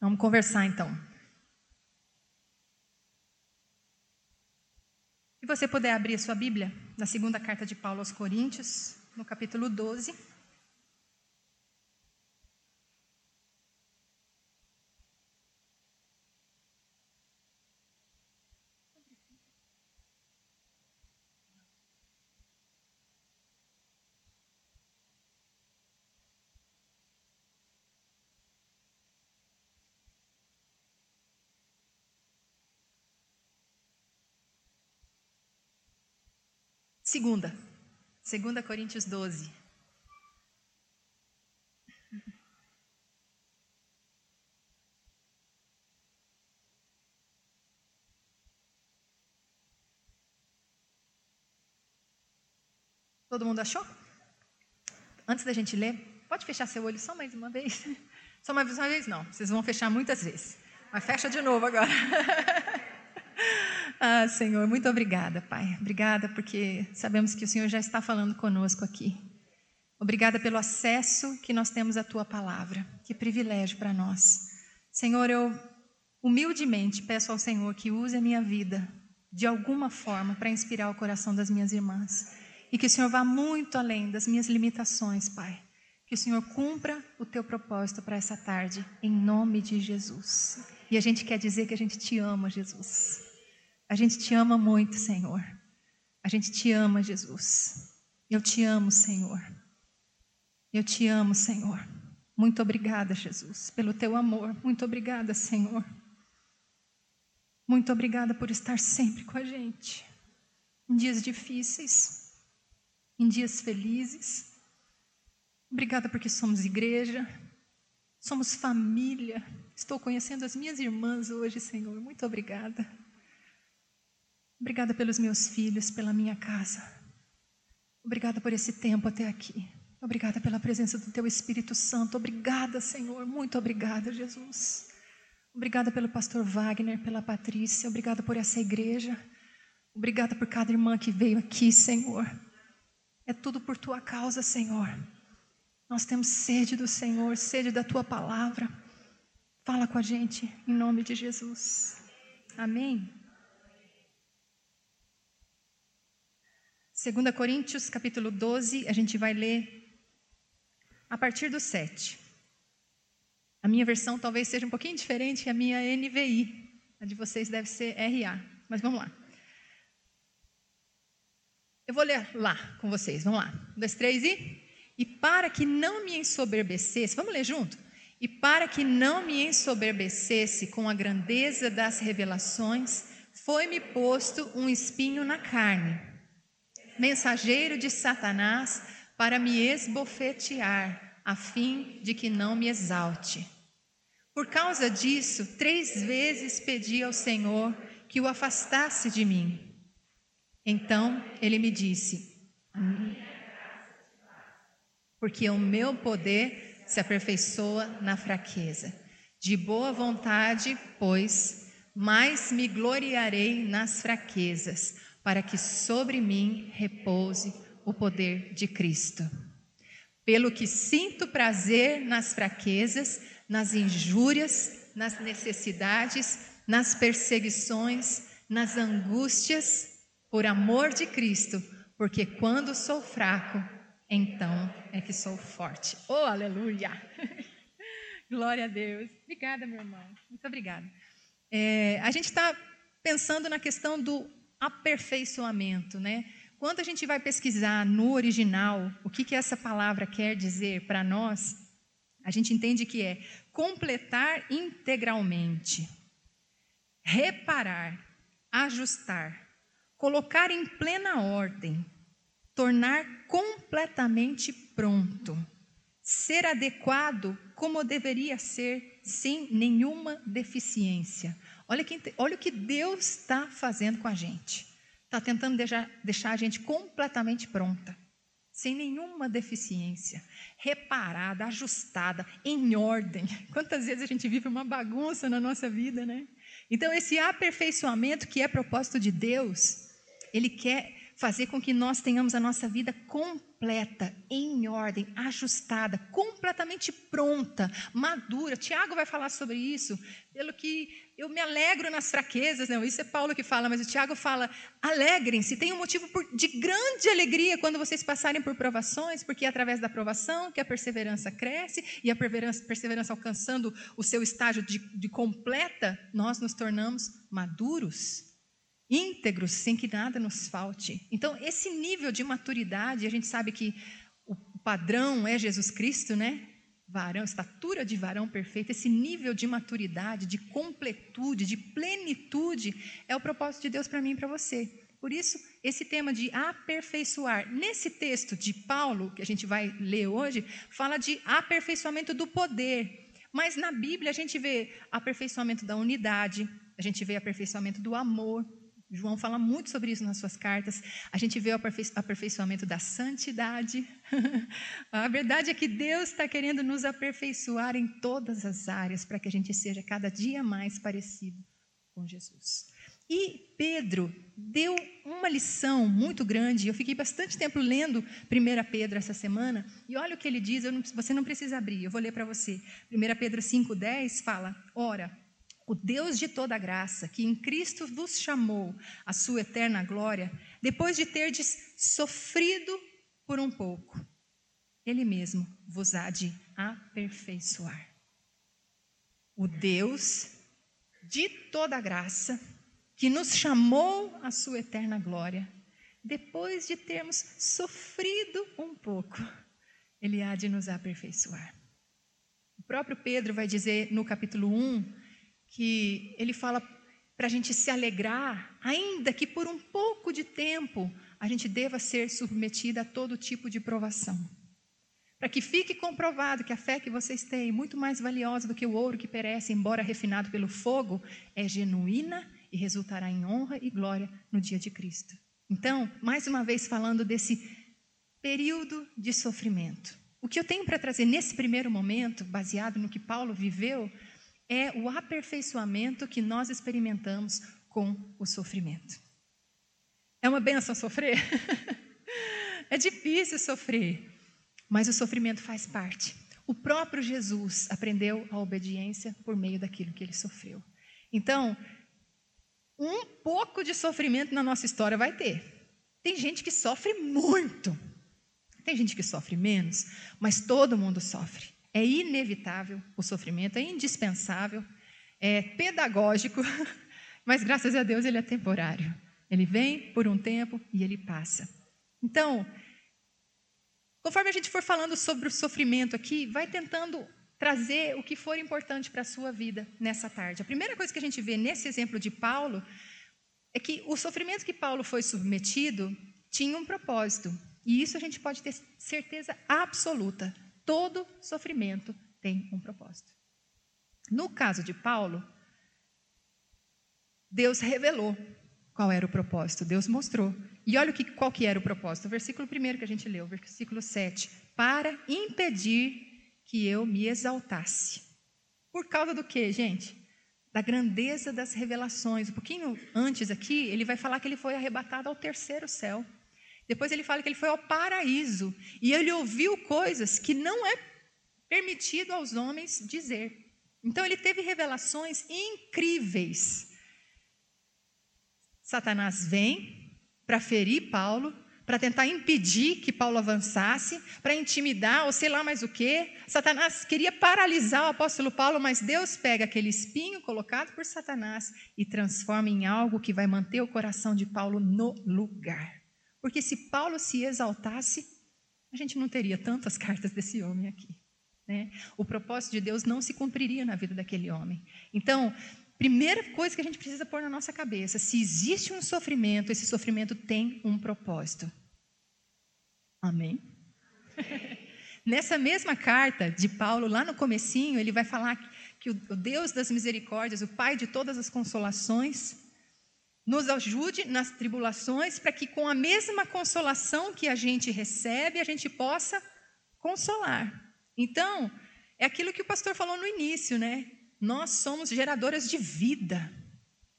Vamos conversar então. Se você puder abrir a sua Bíblia, na segunda carta de Paulo aos Coríntios, no capítulo 12. Segunda. Segunda Coríntios 12. Todo mundo achou? Antes da gente ler, pode fechar seu olho só mais uma vez? Só mais uma vez não, vocês vão fechar muitas vezes. Mas fecha de novo agora. Ah, Senhor, muito obrigada, Pai. Obrigada porque sabemos que o Senhor já está falando conosco aqui. Obrigada pelo acesso que nós temos à tua palavra. Que privilégio para nós. Senhor, eu humildemente peço ao Senhor que use a minha vida de alguma forma para inspirar o coração das minhas irmãs. E que o Senhor vá muito além das minhas limitações, Pai. Que o Senhor cumpra o teu propósito para essa tarde, em nome de Jesus. E a gente quer dizer que a gente te ama, Jesus. A gente te ama muito, Senhor. A gente te ama, Jesus. Eu te amo, Senhor. Eu te amo, Senhor. Muito obrigada, Jesus, pelo teu amor. Muito obrigada, Senhor. Muito obrigada por estar sempre com a gente. Em dias difíceis, em dias felizes. Obrigada porque somos igreja, somos família. Estou conhecendo as minhas irmãs hoje, Senhor. Muito obrigada. Obrigada pelos meus filhos, pela minha casa. Obrigada por esse tempo até aqui. Obrigada pela presença do Teu Espírito Santo. Obrigada, Senhor. Muito obrigada, Jesus. Obrigada pelo pastor Wagner, pela Patrícia. Obrigada por essa igreja. Obrigada por cada irmã que veio aqui, Senhor. É tudo por Tua causa, Senhor. Nós temos sede do Senhor, sede da Tua palavra. Fala com a gente, em nome de Jesus. Amém. 2 Coríntios, capítulo 12, a gente vai ler a partir do 7. A minha versão talvez seja um pouquinho diferente que a minha NVI. A de vocês deve ser RA. Mas vamos lá. Eu vou ler lá com vocês. Vamos lá. Um, dois, três e. E para que não me ensoberbecesse, vamos ler junto? E para que não me ensoberbecesse com a grandeza das revelações, foi-me posto um espinho na carne mensageiro de Satanás para me esbofetear, a fim de que não me exalte. Por causa disso, três vezes pedi ao Senhor que o afastasse de mim. Então ele me disse: Porque o meu poder se aperfeiçoa na fraqueza. De boa vontade, pois, mais me gloriarei nas fraquezas para que sobre mim repouse o poder de Cristo. Pelo que sinto prazer nas fraquezas, nas injúrias, nas necessidades, nas perseguições, nas angústias, por amor de Cristo, porque quando sou fraco, então é que sou forte. Oh, aleluia! Glória a Deus. Obrigada, meu irmão. Muito obrigada. É, a gente está pensando na questão do aperfeiçoamento, né? Quando a gente vai pesquisar no original o que, que essa palavra quer dizer para nós, a gente entende que é completar integralmente, reparar, ajustar, colocar em plena ordem, tornar completamente pronto, ser adequado como deveria ser, sem nenhuma deficiência. Olha, que, olha o que Deus está fazendo com a gente. Está tentando deixar, deixar a gente completamente pronta, sem nenhuma deficiência, reparada, ajustada, em ordem. Quantas vezes a gente vive uma bagunça na nossa vida, né? Então, esse aperfeiçoamento que é propósito de Deus, Ele quer fazer com que nós tenhamos a nossa vida completa, em ordem, ajustada, completamente pronta, madura. Tiago vai falar sobre isso, pelo que eu me alegro nas fraquezas, não, isso é Paulo que fala, mas o Tiago fala: alegrem-se, tem um motivo de grande alegria quando vocês passarem por provações, porque é através da provação que a perseverança cresce, e a perseverança, alcançando o seu estágio de, de completa, nós nos tornamos maduros íntegros, sem que nada nos falte. Então, esse nível de maturidade, a gente sabe que o padrão é Jesus Cristo, né? Varão, estatura de varão perfeito, esse nível de maturidade, de completude, de plenitude, é o propósito de Deus para mim e para você. Por isso, esse tema de aperfeiçoar. Nesse texto de Paulo, que a gente vai ler hoje, fala de aperfeiçoamento do poder. Mas na Bíblia a gente vê aperfeiçoamento da unidade, a gente vê aperfeiçoamento do amor, João fala muito sobre isso nas suas cartas. A gente vê o aperfeiçoamento da santidade. a verdade é que Deus está querendo nos aperfeiçoar em todas as áreas para que a gente seja cada dia mais parecido com Jesus. E Pedro deu uma lição muito grande. Eu fiquei bastante tempo lendo 1 Pedro essa semana. E olha o que ele diz. Não, você não precisa abrir, eu vou ler para você. 1 Pedro 5,10 fala: Ora o Deus de toda graça, que em Cristo vos chamou à sua eterna glória, depois de terdes sofrido por um pouco, Ele mesmo vos há de aperfeiçoar. O Deus de toda graça, que nos chamou à sua eterna glória, depois de termos sofrido um pouco, Ele há de nos aperfeiçoar. O próprio Pedro vai dizer no capítulo 1 que ele fala para a gente se alegrar, ainda que por um pouco de tempo a gente deva ser submetida a todo tipo de provação. Para que fique comprovado que a fé que vocês têm, muito mais valiosa do que o ouro que perece, embora refinado pelo fogo, é genuína e resultará em honra e glória no dia de Cristo. Então, mais uma vez falando desse período de sofrimento. O que eu tenho para trazer nesse primeiro momento, baseado no que Paulo viveu, é o aperfeiçoamento que nós experimentamos com o sofrimento. É uma benção sofrer? é difícil sofrer, mas o sofrimento faz parte. O próprio Jesus aprendeu a obediência por meio daquilo que ele sofreu. Então, um pouco de sofrimento na nossa história vai ter. Tem gente que sofre muito, tem gente que sofre menos, mas todo mundo sofre. É inevitável o sofrimento, é indispensável, é pedagógico, mas graças a Deus ele é temporário. Ele vem por um tempo e ele passa. Então, conforme a gente for falando sobre o sofrimento aqui, vai tentando trazer o que for importante para a sua vida nessa tarde. A primeira coisa que a gente vê nesse exemplo de Paulo é que o sofrimento que Paulo foi submetido tinha um propósito. E isso a gente pode ter certeza absoluta. Todo sofrimento tem um propósito. No caso de Paulo, Deus revelou qual era o propósito, Deus mostrou. E olha o que, qual que era o propósito. O versículo primeiro que a gente leu, versículo 7. Para impedir que eu me exaltasse. Por causa do que, gente? Da grandeza das revelações. Um pouquinho antes aqui, ele vai falar que ele foi arrebatado ao terceiro céu. Depois ele fala que ele foi ao paraíso e ele ouviu coisas que não é permitido aos homens dizer. Então ele teve revelações incríveis. Satanás vem para ferir Paulo, para tentar impedir que Paulo avançasse, para intimidar ou sei lá mais o que. Satanás queria paralisar o apóstolo Paulo, mas Deus pega aquele espinho colocado por Satanás e transforma em algo que vai manter o coração de Paulo no lugar. Porque se Paulo se exaltasse, a gente não teria tantas cartas desse homem aqui. Né? O propósito de Deus não se cumpriria na vida daquele homem. Então, primeira coisa que a gente precisa pôr na nossa cabeça: se existe um sofrimento, esse sofrimento tem um propósito. Amém? Nessa mesma carta de Paulo, lá no comecinho, ele vai falar que o Deus das misericórdias, o Pai de todas as consolações, nos ajude nas tribulações, para que com a mesma consolação que a gente recebe, a gente possa consolar. Então, é aquilo que o pastor falou no início, né? Nós somos geradoras de vida.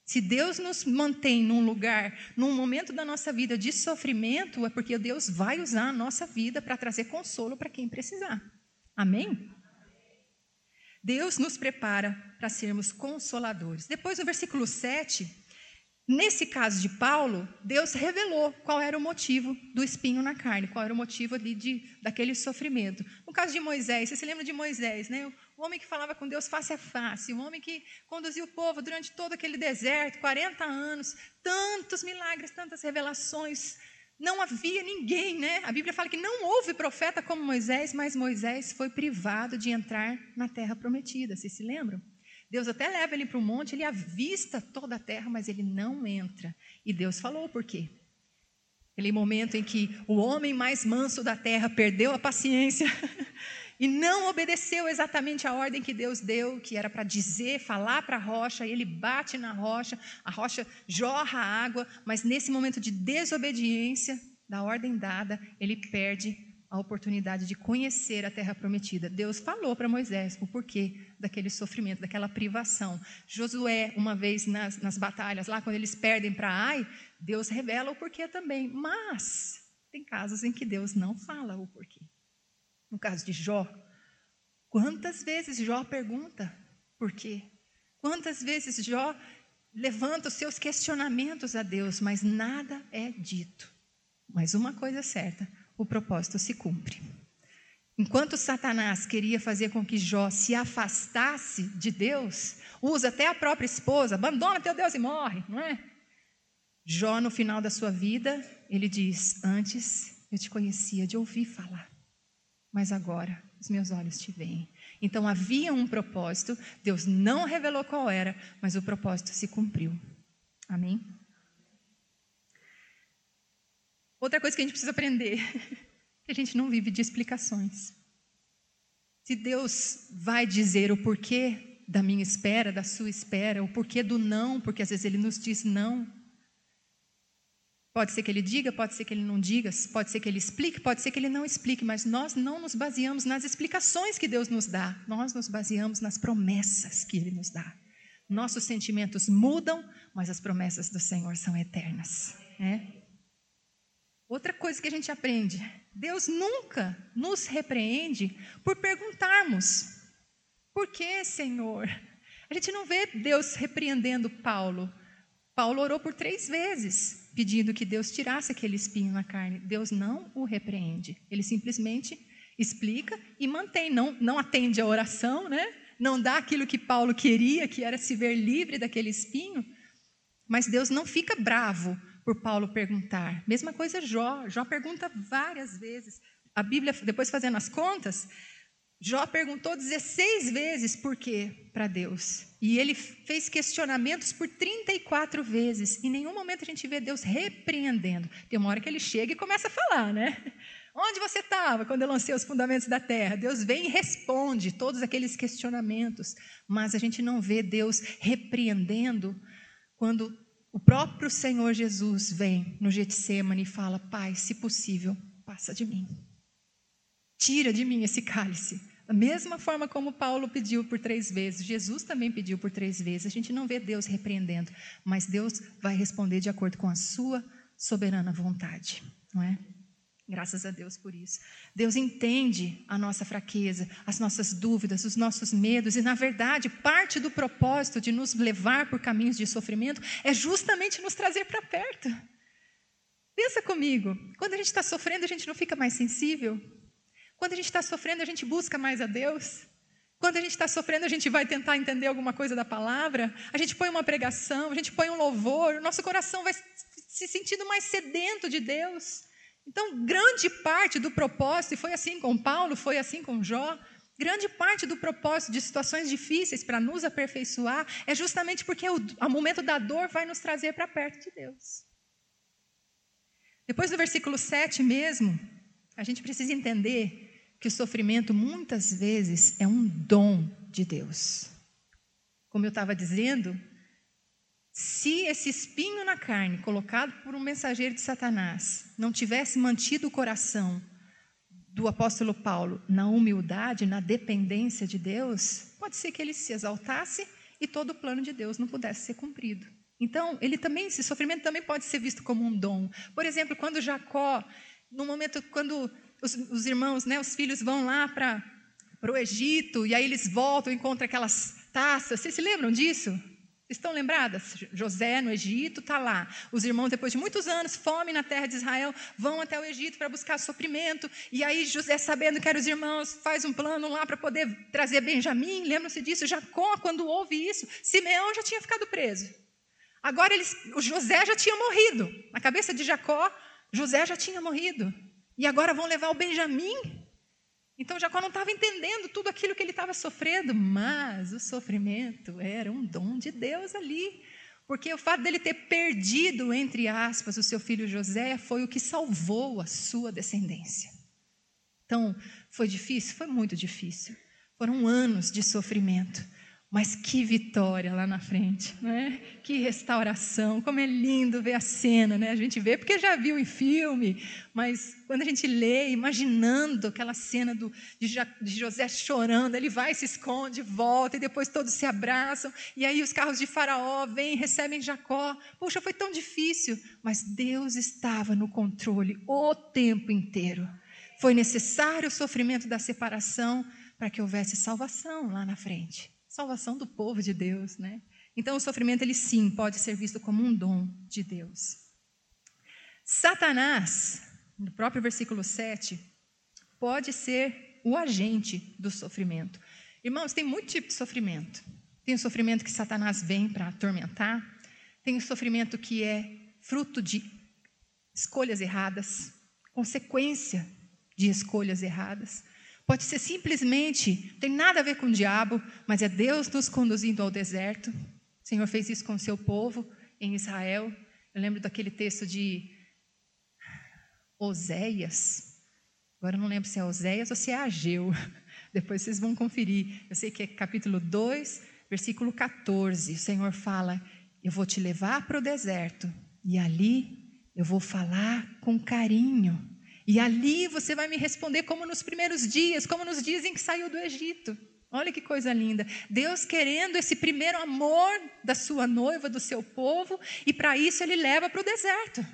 Se Deus nos mantém num lugar, num momento da nossa vida de sofrimento, é porque Deus vai usar a nossa vida para trazer consolo para quem precisar. Amém? Deus nos prepara para sermos consoladores. Depois, no versículo 7, Nesse caso de Paulo, Deus revelou qual era o motivo do espinho na carne, qual era o motivo ali de, daquele sofrimento. No caso de Moisés, você se lembra de Moisés, né? O homem que falava com Deus face a face, o homem que conduziu o povo durante todo aquele deserto, 40 anos, tantos milagres, tantas revelações. Não havia ninguém, né? A Bíblia fala que não houve profeta como Moisés, mas Moisés foi privado de entrar na terra prometida. Vocês se lembram? Deus até leva ele para o monte, ele avista toda a terra, mas ele não entra. E Deus falou por quê? Aquele momento em que o homem mais manso da terra perdeu a paciência e não obedeceu exatamente a ordem que Deus deu, que era para dizer, falar para a rocha, ele bate na rocha, a rocha jorra água, mas nesse momento de desobediência da ordem dada, ele perde a oportunidade de conhecer a terra prometida. Deus falou para Moisés o porquê daquele sofrimento, daquela privação. Josué, uma vez nas, nas batalhas, lá quando eles perdem para Ai, Deus revela o porquê também. Mas tem casos em que Deus não fala o porquê. No caso de Jó, quantas vezes Jó pergunta por quê? Quantas vezes Jó levanta os seus questionamentos a Deus, mas nada é dito. Mas uma coisa é certa, o propósito se cumpre. Enquanto Satanás queria fazer com que Jó se afastasse de Deus, usa até a própria esposa, abandona teu Deus e morre, não é? Jó, no final da sua vida, ele diz: Antes eu te conhecia de ouvir falar, mas agora os meus olhos te veem. Então havia um propósito, Deus não revelou qual era, mas o propósito se cumpriu. Amém? Outra coisa que a gente precisa aprender, que a gente não vive de explicações. Se Deus vai dizer o porquê da minha espera, da sua espera, o porquê do não, porque às vezes ele nos diz não. Pode ser que ele diga, pode ser que ele não diga, pode ser que ele explique, pode ser que ele não explique, mas nós não nos baseamos nas explicações que Deus nos dá, nós nos baseamos nas promessas que ele nos dá. Nossos sentimentos mudam, mas as promessas do Senhor são eternas. Né? Outra coisa que a gente aprende: Deus nunca nos repreende por perguntarmos: por que, Senhor? A gente não vê Deus repreendendo Paulo. Paulo orou por três vezes, pedindo que Deus tirasse aquele espinho na carne. Deus não o repreende. Ele simplesmente explica e mantém, não, não atende a oração, né? não dá aquilo que Paulo queria, que era se ver livre daquele espinho. Mas Deus não fica bravo por Paulo perguntar. Mesma coisa Jó. Jó pergunta várias vezes. A Bíblia, depois fazendo as contas, Jó perguntou 16 vezes por quê para Deus. E ele fez questionamentos por 34 vezes. Em nenhum momento a gente vê Deus repreendendo. Tem uma hora que ele chega e começa a falar, né? Onde você estava quando eu lancei os fundamentos da terra? Deus vem e responde todos aqueles questionamentos. Mas a gente não vê Deus repreendendo quando o próprio Senhor Jesus vem no Getsemane e fala: Pai, se possível, passa de mim. Tira de mim esse cálice. Da mesma forma como Paulo pediu por três vezes, Jesus também pediu por três vezes. A gente não vê Deus repreendendo, mas Deus vai responder de acordo com a sua soberana vontade, não é? Graças a Deus por isso. Deus entende a nossa fraqueza, as nossas dúvidas, os nossos medos, e na verdade, parte do propósito de nos levar por caminhos de sofrimento é justamente nos trazer para perto. Pensa comigo, quando a gente está sofrendo, a gente não fica mais sensível? Quando a gente está sofrendo, a gente busca mais a Deus? Quando a gente está sofrendo, a gente vai tentar entender alguma coisa da palavra? A gente põe uma pregação, a gente põe um louvor, o nosso coração vai se sentindo mais sedento de Deus. Então, grande parte do propósito, e foi assim com Paulo, foi assim com Jó, grande parte do propósito de situações difíceis para nos aperfeiçoar é justamente porque o, o momento da dor vai nos trazer para perto de Deus. Depois do versículo 7 mesmo, a gente precisa entender que o sofrimento muitas vezes é um dom de Deus. Como eu estava dizendo, se esse espinho na carne, colocado por um mensageiro de Satanás, não tivesse mantido o coração do apóstolo Paulo na humildade, na dependência de Deus, pode ser que ele se exaltasse e todo o plano de Deus não pudesse ser cumprido. Então, ele também, esse sofrimento também pode ser visto como um dom. Por exemplo, quando Jacó, no momento quando os, os irmãos, né, os filhos vão lá para o Egito, e aí eles voltam, encontram aquelas taças. Vocês se lembram disso? Estão lembradas? José no Egito está lá. Os irmãos, depois de muitos anos, fome na terra de Israel, vão até o Egito para buscar sofrimento. E aí José, sabendo que eram os irmãos, faz um plano lá para poder trazer Benjamim. Lembram-se disso? Jacó, quando ouve isso, Simeão já tinha ficado preso. Agora eles, o José já tinha morrido. Na cabeça de Jacó, José já tinha morrido. E agora vão levar o Benjamim então Jacó não estava entendendo tudo aquilo que ele estava sofrendo, mas o sofrimento era um dom de Deus ali. Porque o fato dele ter perdido, entre aspas, o seu filho José foi o que salvou a sua descendência. Então, foi difícil? Foi muito difícil. Foram anos de sofrimento. Mas que vitória lá na frente, né? Que restauração, como é lindo ver a cena, né? A gente vê porque já viu em filme, mas quando a gente lê, imaginando aquela cena do, de, de José chorando, ele vai, se esconde, volta, e depois todos se abraçam, e aí os carros de Faraó vêm, recebem Jacó. Puxa, foi tão difícil, mas Deus estava no controle o tempo inteiro. Foi necessário o sofrimento da separação para que houvesse salvação lá na frente salvação do povo de Deus, né? Então o sofrimento ele sim pode ser visto como um dom de Deus. Satanás, no próprio versículo 7, pode ser o agente do sofrimento. Irmãos, tem muito tipo de sofrimento. Tem o sofrimento que Satanás vem para atormentar, tem o sofrimento que é fruto de escolhas erradas, consequência de escolhas erradas. Pode ser simplesmente, tem nada a ver com o diabo, mas é Deus nos conduzindo ao deserto. O Senhor fez isso com o seu povo em Israel. Eu lembro daquele texto de Oséias. Agora eu não lembro se é Oséias ou se é Ageu. Depois vocês vão conferir. Eu sei que é capítulo 2, versículo 14. O Senhor fala: Eu vou te levar para o deserto, e ali eu vou falar com carinho e ali você vai me responder como nos primeiros dias, como nos dizem que saiu do Egito. Olha que coisa linda. Deus querendo esse primeiro amor da sua noiva, do seu povo, e para isso ele leva para o deserto.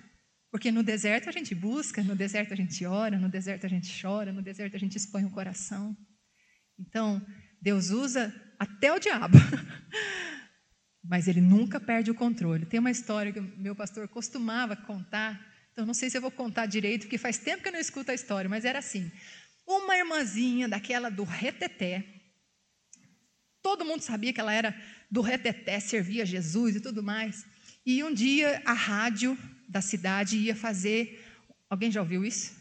Porque no deserto a gente busca, no deserto a gente ora, no deserto a gente chora, no deserto a gente expõe o coração. Então, Deus usa até o diabo. Mas ele nunca perde o controle. Tem uma história que o meu pastor costumava contar então, não sei se eu vou contar direito, porque faz tempo que eu não escuto a história, mas era assim: uma irmãzinha daquela do reteté, todo mundo sabia que ela era do reteté, servia Jesus e tudo mais. E um dia a rádio da cidade ia fazer. Alguém já ouviu isso?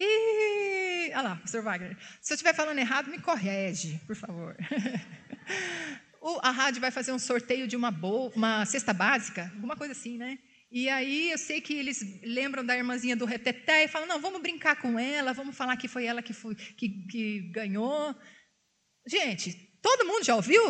E olha lá, pastor Wagner. Se eu estiver falando errado, me corrige, por favor. a rádio vai fazer um sorteio de uma, uma cesta básica, alguma coisa assim, né? E aí eu sei que eles lembram da irmãzinha do reteté e falam: não, vamos brincar com ela, vamos falar que foi ela que, foi, que, que ganhou. Gente, todo mundo já ouviu?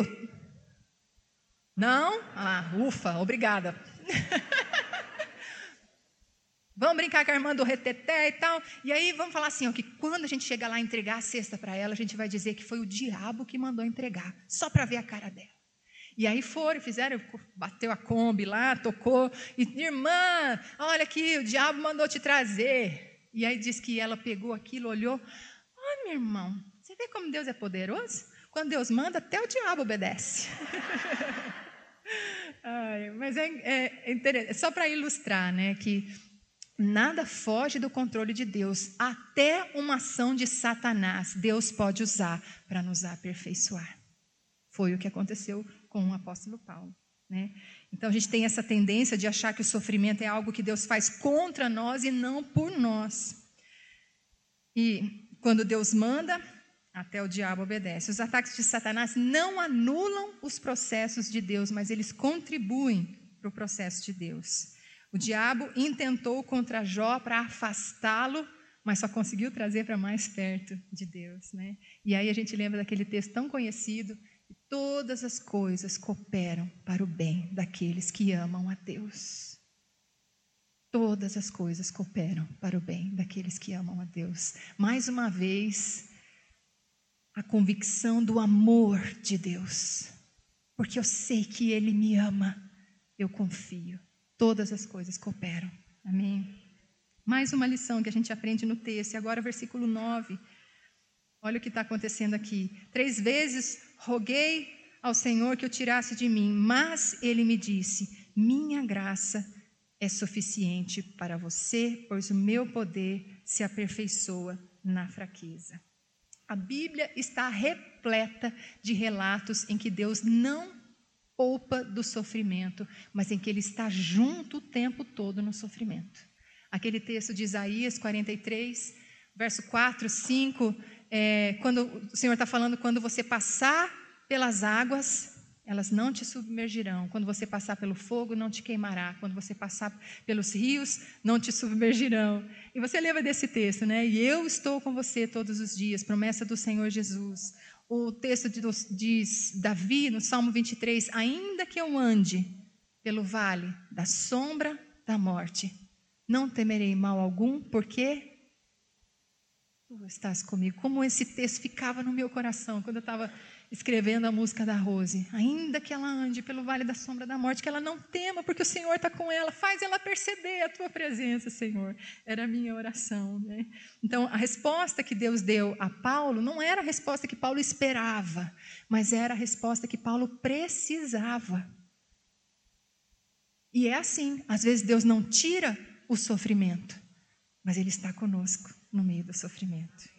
Não? Ah, ufa, obrigada. vamos brincar com a irmã do reteté e tal. E aí vamos falar assim: ó, que quando a gente chegar lá entregar a cesta para ela, a gente vai dizer que foi o diabo que mandou entregar, só para ver a cara dela. E aí foram, fizeram, bateu a Kombi lá, tocou, e irmã, olha aqui, o diabo mandou te trazer. E aí diz que ela pegou aquilo, olhou, ai meu irmão, você vê como Deus é poderoso? Quando Deus manda, até o diabo obedece. ai, mas é, é, é só para ilustrar, né, que nada foge do controle de Deus, até uma ação de Satanás, Deus pode usar para nos aperfeiçoar. Foi o que aconteceu com o apóstolo Paulo. Né? Então a gente tem essa tendência de achar que o sofrimento é algo que Deus faz contra nós e não por nós. E quando Deus manda, até o diabo obedece. Os ataques de Satanás não anulam os processos de Deus, mas eles contribuem para o processo de Deus. O diabo intentou contra Jó para afastá-lo, mas só conseguiu trazer para mais perto de Deus. Né? E aí a gente lembra daquele texto tão conhecido Todas as coisas cooperam para o bem daqueles que amam a Deus. Todas as coisas cooperam para o bem daqueles que amam a Deus. Mais uma vez, a convicção do amor de Deus, porque eu sei que Ele me ama, eu confio. Todas as coisas cooperam. Amém. Mais uma lição que a gente aprende no texto, e agora versículo 9. Olha o que está acontecendo aqui. Três vezes roguei ao Senhor que o tirasse de mim, mas ele me disse: Minha graça é suficiente para você, pois o meu poder se aperfeiçoa na fraqueza. A Bíblia está repleta de relatos em que Deus não poupa do sofrimento, mas em que Ele está junto o tempo todo no sofrimento. Aquele texto de Isaías 43, verso 4, 5, é, quando o Senhor está falando, quando você passar pelas águas, elas não te submergirão. Quando você passar pelo fogo, não te queimará. Quando você passar pelos rios, não te submergirão. E você lembra desse texto, né? E eu estou com você todos os dias, promessa do Senhor Jesus. O texto diz Davi, no Salmo 23, ainda que eu ande pelo vale da sombra da morte, não temerei mal algum, porque tu estás comigo. Como esse texto ficava no meu coração quando eu estava escrevendo a música da Rose. Ainda que ela ande pelo vale da sombra da morte, que ela não tema, porque o Senhor está com ela. Faz ela perceber a tua presença, Senhor. Era a minha oração. Né? Então, a resposta que Deus deu a Paulo não era a resposta que Paulo esperava, mas era a resposta que Paulo precisava. E é assim: às vezes Deus não tira o sofrimento, mas Ele está conosco no meio do sofrimento.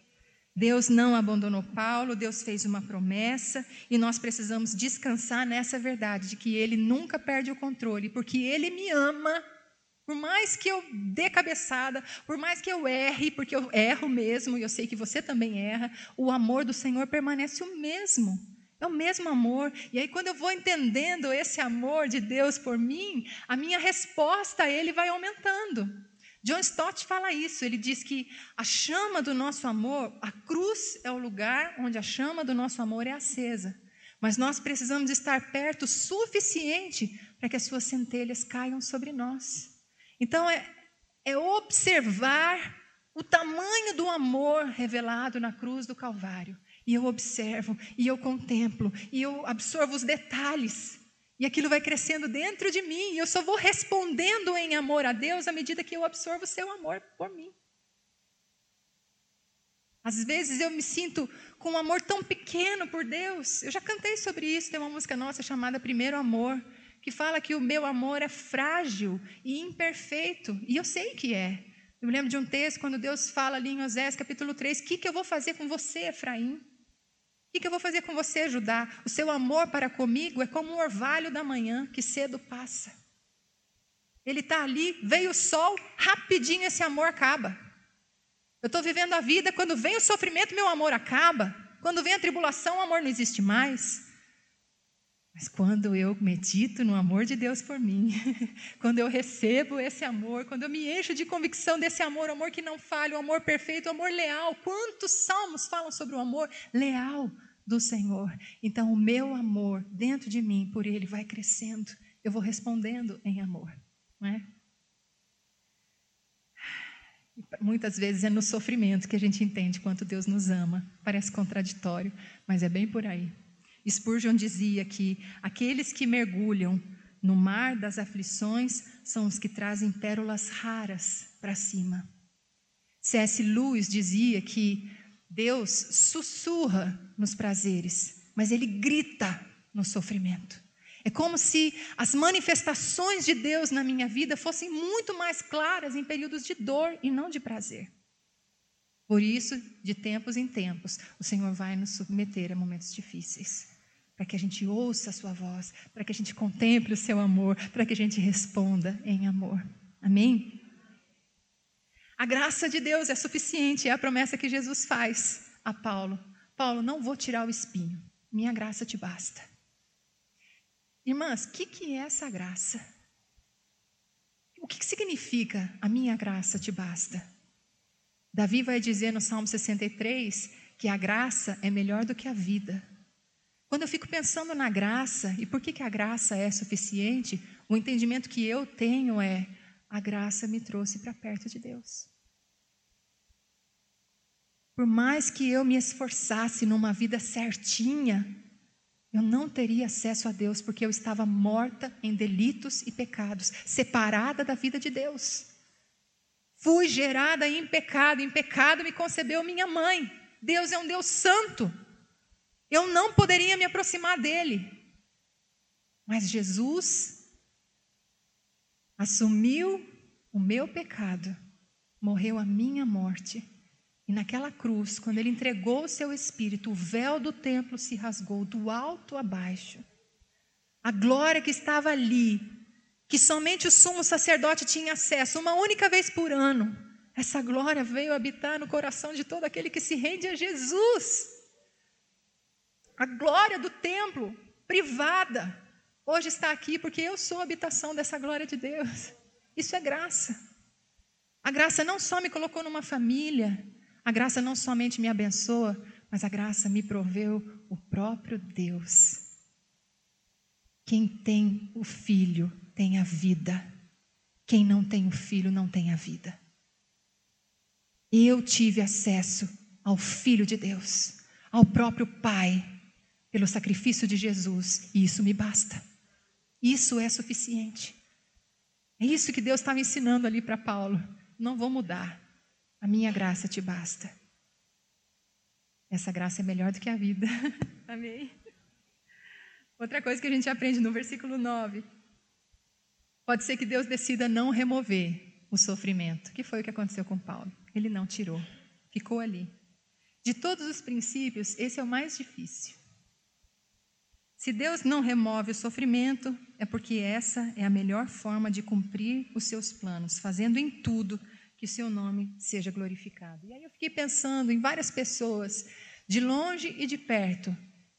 Deus não abandonou Paulo, Deus fez uma promessa e nós precisamos descansar nessa verdade de que Ele nunca perde o controle, porque Ele me ama. Por mais que eu dê cabeçada, por mais que eu erre, porque eu erro mesmo, e eu sei que você também erra, o amor do Senhor permanece o mesmo. É o mesmo amor. E aí, quando eu vou entendendo esse amor de Deus por mim, a minha resposta a Ele vai aumentando. John Stott fala isso, ele diz que a chama do nosso amor, a cruz é o lugar onde a chama do nosso amor é acesa. Mas nós precisamos estar perto o suficiente para que as suas centelhas caiam sobre nós. Então é, é observar o tamanho do amor revelado na cruz do Calvário. E eu observo, e eu contemplo, e eu absorvo os detalhes. E aquilo vai crescendo dentro de mim, e eu só vou respondendo em amor a Deus à medida que eu absorvo o seu amor por mim. Às vezes eu me sinto com um amor tão pequeno por Deus. Eu já cantei sobre isso, tem uma música nossa chamada Primeiro Amor, que fala que o meu amor é frágil e imperfeito, e eu sei que é. Eu me lembro de um texto quando Deus fala ali em Osés capítulo 3: O que, que eu vou fazer com você, Efraim? O que eu vou fazer com você, Judá? O seu amor para comigo é como um orvalho da manhã que cedo passa. Ele está ali, veio o sol, rapidinho esse amor acaba. Eu estou vivendo a vida, quando vem o sofrimento, meu amor acaba. Quando vem a tribulação, o amor não existe mais. Mas quando eu medito no amor de Deus por mim, quando eu recebo esse amor, quando eu me encho de convicção desse amor, o amor que não falha, o amor perfeito, o amor leal. Quantos salmos falam sobre o amor leal? do Senhor. Então, o meu amor dentro de mim por Ele vai crescendo. Eu vou respondendo em amor. Não é? Muitas vezes é no sofrimento que a gente entende quanto Deus nos ama. Parece contraditório, mas é bem por aí. Spurgeon dizia que aqueles que mergulham no mar das aflições são os que trazem pérolas raras para cima. C.S. Lewis dizia que Deus sussurra nos prazeres, mas ele grita no sofrimento. É como se as manifestações de Deus na minha vida fossem muito mais claras em períodos de dor e não de prazer. Por isso, de tempos em tempos, o Senhor vai nos submeter a momentos difíceis, para que a gente ouça a sua voz, para que a gente contemple o seu amor, para que a gente responda em amor. Amém? A graça de Deus é suficiente, é a promessa que Jesus faz a Paulo. Paulo, não vou tirar o espinho, minha graça te basta. Irmãs, o que, que é essa graça? O que, que significa a minha graça te basta? Davi vai dizer no Salmo 63 que a graça é melhor do que a vida. Quando eu fico pensando na graça e por que, que a graça é suficiente, o entendimento que eu tenho é a graça me trouxe para perto de Deus. Por mais que eu me esforçasse numa vida certinha, eu não teria acesso a Deus porque eu estava morta em delitos e pecados, separada da vida de Deus. Fui gerada em pecado, em pecado me concebeu minha mãe. Deus é um Deus santo. Eu não poderia me aproximar dele. Mas Jesus assumiu o meu pecado, morreu a minha morte e naquela cruz, quando ele entregou o seu espírito, o véu do templo se rasgou do alto a baixo. A glória que estava ali, que somente o sumo sacerdote tinha acesso, uma única vez por ano, essa glória veio habitar no coração de todo aquele que se rende a Jesus. A glória do templo, privada, hoje está aqui porque eu sou a habitação dessa glória de Deus. Isso é graça. A graça não só me colocou numa família, a graça não somente me abençoa, mas a graça me proveu o próprio Deus. Quem tem o filho tem a vida. Quem não tem o filho não tem a vida. Eu tive acesso ao Filho de Deus, ao próprio Pai, pelo sacrifício de Jesus, e isso me basta. Isso é suficiente. É isso que Deus estava ensinando ali para Paulo. Não vou mudar. A minha graça te basta. Essa graça é melhor do que a vida. Amém? Outra coisa que a gente aprende no versículo 9. Pode ser que Deus decida não remover o sofrimento, que foi o que aconteceu com Paulo. Ele não tirou, ficou ali. De todos os princípios, esse é o mais difícil. Se Deus não remove o sofrimento, é porque essa é a melhor forma de cumprir os seus planos, fazendo em tudo que o seu nome seja glorificado. E aí eu fiquei pensando em várias pessoas, de longe e de perto,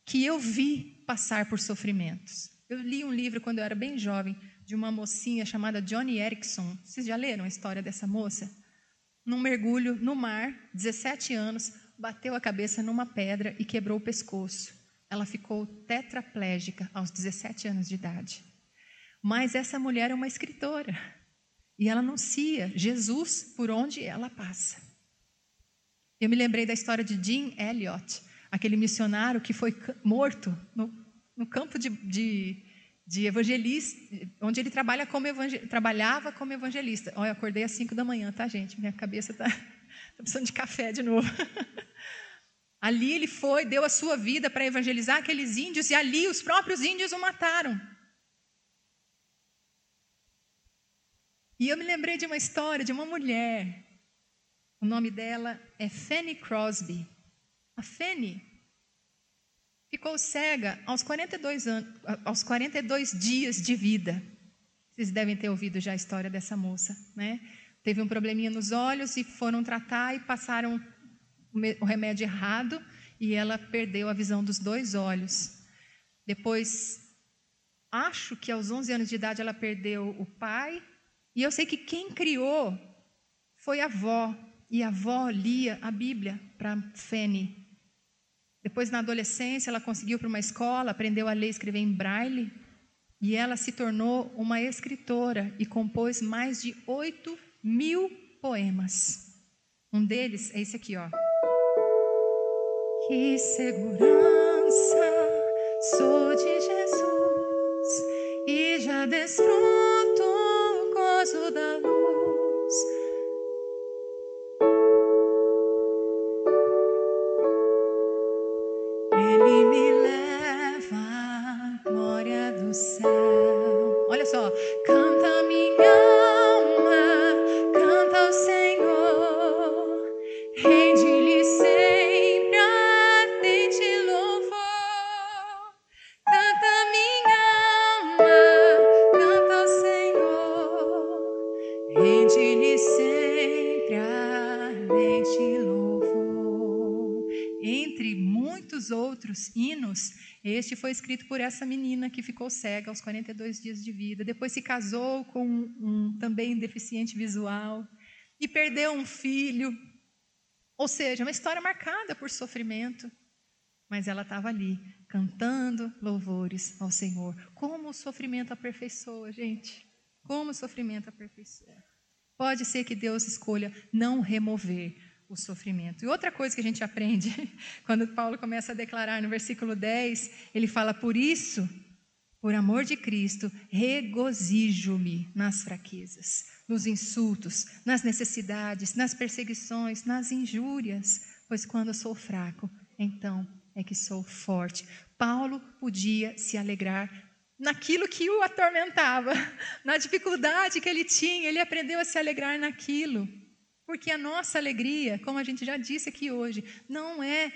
que eu vi passar por sofrimentos. Eu li um livro quando eu era bem jovem, de uma mocinha chamada Johnny Erickson. Vocês já leram a história dessa moça? Num mergulho no mar, 17 anos, bateu a cabeça numa pedra e quebrou o pescoço. Ela ficou tetraplégica aos 17 anos de idade. Mas essa mulher é uma escritora. E ela anuncia Jesus por onde ela passa. Eu me lembrei da história de Jim Elliot, aquele missionário que foi morto no, no campo de, de, de, evangelista, onde ele trabalha como evangel, trabalhava como evangelista. Olha, acordei às 5 da manhã, tá, gente? Minha cabeça está tá precisando de café de novo. ali ele foi, deu a sua vida para evangelizar aqueles índios, e ali os próprios índios o mataram. E eu me lembrei de uma história de uma mulher. O nome dela é Fanny Crosby. A Fanny ficou cega aos 42, anos, aos 42 dias de vida. Vocês devem ter ouvido já a história dessa moça, né? Teve um probleminha nos olhos e foram tratar e passaram o remédio errado e ela perdeu a visão dos dois olhos. Depois, acho que aos 11 anos de idade ela perdeu o pai e eu sei que quem criou foi a avó, e a avó lia a Bíblia para Fanny. Depois, na adolescência, ela conseguiu para uma escola, aprendeu a ler e escrever em braille, e ela se tornou uma escritora e compôs mais de 8 mil poemas. Um deles é esse aqui, ó. Que segurança sou de Jesus e já desfruto este foi escrito por essa menina que ficou cega aos 42 dias de vida. Depois se casou com um também deficiente visual e perdeu um filho. Ou seja, uma história marcada por sofrimento. Mas ela estava ali, cantando louvores ao Senhor. Como o sofrimento aperfeiçoa, gente. Como o sofrimento aperfeiçoa. Pode ser que Deus escolha não remover, o sofrimento. E outra coisa que a gente aprende, quando Paulo começa a declarar no versículo 10, ele fala: Por isso, por amor de Cristo, regozijo-me nas fraquezas, nos insultos, nas necessidades, nas perseguições, nas injúrias, pois quando sou fraco, então é que sou forte. Paulo podia se alegrar naquilo que o atormentava, na dificuldade que ele tinha, ele aprendeu a se alegrar naquilo. Porque a nossa alegria, como a gente já disse aqui hoje, não é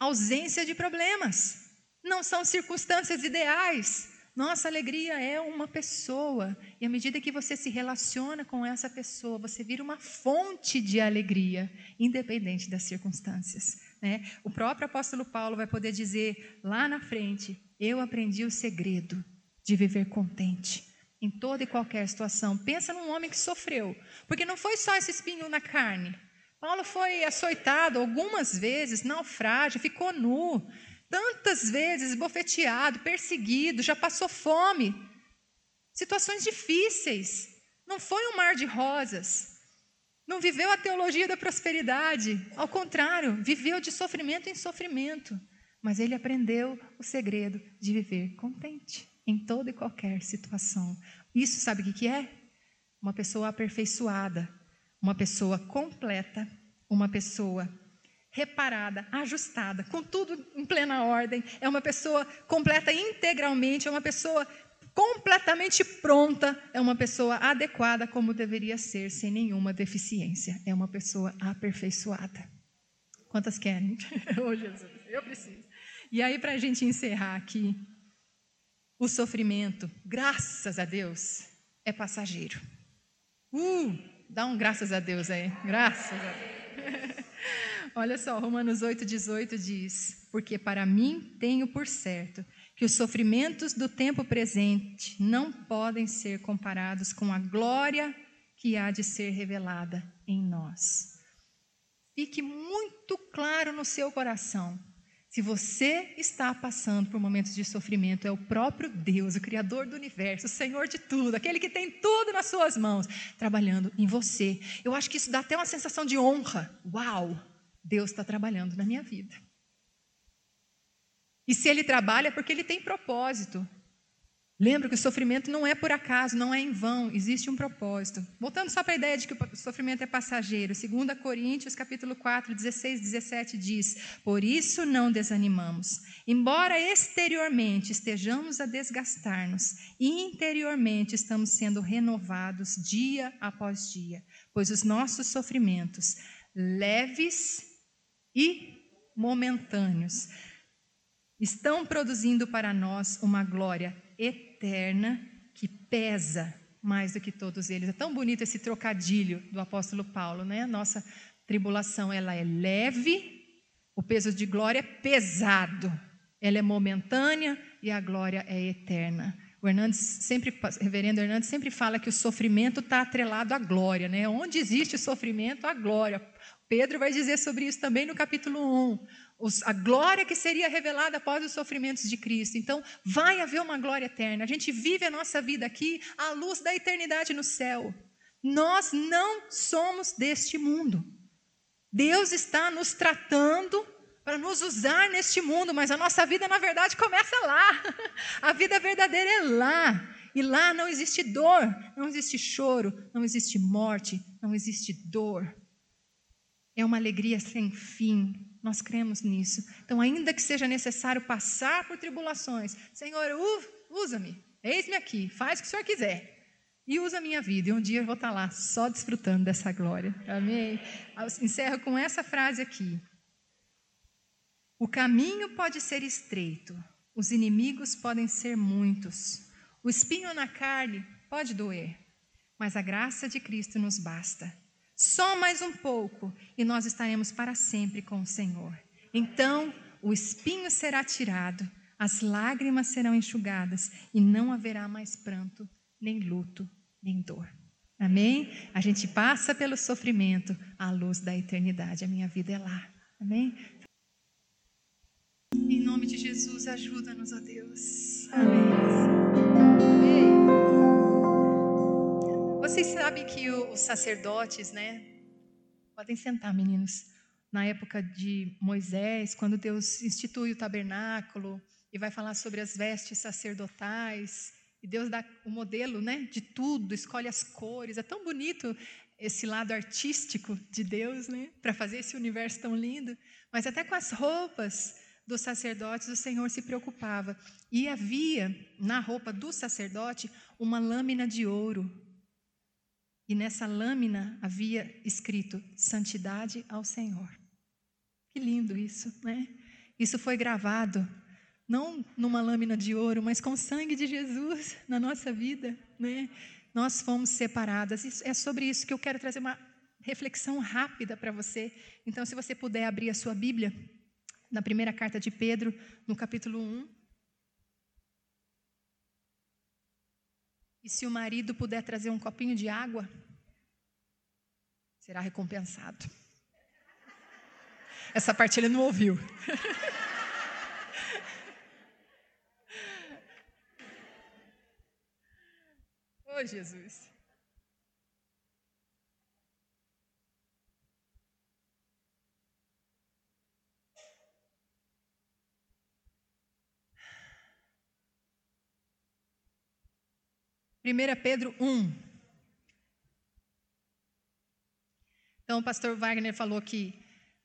ausência de problemas, não são circunstâncias ideais. Nossa alegria é uma pessoa, e à medida que você se relaciona com essa pessoa, você vira uma fonte de alegria, independente das circunstâncias. Né? O próprio apóstolo Paulo vai poder dizer lá na frente: Eu aprendi o segredo de viver contente em toda e qualquer situação. Pensa num homem que sofreu, porque não foi só esse espinho na carne. Paulo foi açoitado algumas vezes, naufrágio, ficou nu, tantas vezes bofeteado, perseguido, já passou fome. Situações difíceis. Não foi um mar de rosas. Não viveu a teologia da prosperidade. Ao contrário, viveu de sofrimento em sofrimento. Mas ele aprendeu o segredo de viver contente em toda e qualquer situação. Isso sabe o que é? Uma pessoa aperfeiçoada, uma pessoa completa, uma pessoa reparada, ajustada, com tudo em plena ordem, é uma pessoa completa integralmente, é uma pessoa completamente pronta, é uma pessoa adequada como deveria ser, sem nenhuma deficiência, é uma pessoa aperfeiçoada. Quantas querem? oh, Jesus, eu preciso. E aí, para a gente encerrar aqui, o sofrimento, graças a Deus, é passageiro. Uh, dá um graças a Deus aí. Graças a Deus. Olha só, Romanos 8,18 diz: Porque para mim tenho por certo que os sofrimentos do tempo presente não podem ser comparados com a glória que há de ser revelada em nós. Fique muito claro no seu coração se você está passando por momentos de sofrimento, é o próprio Deus, o Criador do universo, o Senhor de tudo, aquele que tem tudo nas suas mãos, trabalhando em você. Eu acho que isso dá até uma sensação de honra. Uau! Deus está trabalhando na minha vida. E se Ele trabalha é porque Ele tem propósito. Lembra que o sofrimento não é por acaso, não é em vão, existe um propósito. Voltando só para a ideia de que o sofrimento é passageiro, 2 Coríntios capítulo 4, 16, 17 diz: Por isso não desanimamos, embora exteriormente estejamos a desgastar-nos, interiormente estamos sendo renovados dia após dia, pois os nossos sofrimentos, leves e momentâneos, estão produzindo para nós uma glória eterna que pesa mais do que todos eles. É tão bonito esse trocadilho do apóstolo Paulo, né? Nossa tribulação ela é leve, o peso de glória é pesado. Ela é momentânea e a glória é eterna. O Hernandes sempre, o reverendo Hernandes sempre fala que o sofrimento está atrelado à glória, né? Onde existe sofrimento, há glória. Pedro vai dizer sobre isso também no capítulo 1 a glória que seria revelada após os sofrimentos de Cristo. Então, vai haver uma glória eterna. A gente vive a nossa vida aqui à luz da eternidade no céu. Nós não somos deste mundo. Deus está nos tratando para nos usar neste mundo, mas a nossa vida, na verdade, começa lá. A vida verdadeira é lá. E lá não existe dor, não existe choro, não existe morte, não existe dor. É uma alegria sem fim, nós cremos nisso. Então, ainda que seja necessário passar por tribulações, Senhor, usa-me, eis-me aqui, faz o que o Senhor quiser. E usa a minha vida, e um dia eu vou estar lá só desfrutando dessa glória. Amém? Encerro com essa frase aqui. O caminho pode ser estreito, os inimigos podem ser muitos, o espinho na carne pode doer, mas a graça de Cristo nos basta. Só mais um pouco e nós estaremos para sempre com o Senhor. Então, o espinho será tirado, as lágrimas serão enxugadas e não haverá mais pranto, nem luto, nem dor. Amém? A gente passa pelo sofrimento à luz da eternidade. A minha vida é lá. Amém? Em nome de Jesus, ajuda-nos, ó Deus. Amém. Vocês sabem que os sacerdotes, né? Podem sentar, meninos. Na época de Moisés, quando Deus institui o tabernáculo e vai falar sobre as vestes sacerdotais, e Deus dá o modelo né, de tudo, escolhe as cores. É tão bonito esse lado artístico de Deus, né, para fazer esse universo tão lindo. Mas até com as roupas dos sacerdotes, o Senhor se preocupava. E havia na roupa do sacerdote uma lâmina de ouro e nessa lâmina havia escrito: Santidade ao Senhor. Que lindo isso, né? Isso foi gravado, não numa lâmina de ouro, mas com o sangue de Jesus na nossa vida, né? Nós fomos separadas. Isso, é sobre isso que eu quero trazer uma reflexão rápida para você. Então, se você puder abrir a sua Bíblia, na primeira carta de Pedro, no capítulo 1. E se o marido puder trazer um copinho de água, será recompensado. Essa parte ele não ouviu. oh, Jesus. Primeira Pedro 1, Então, o pastor Wagner falou que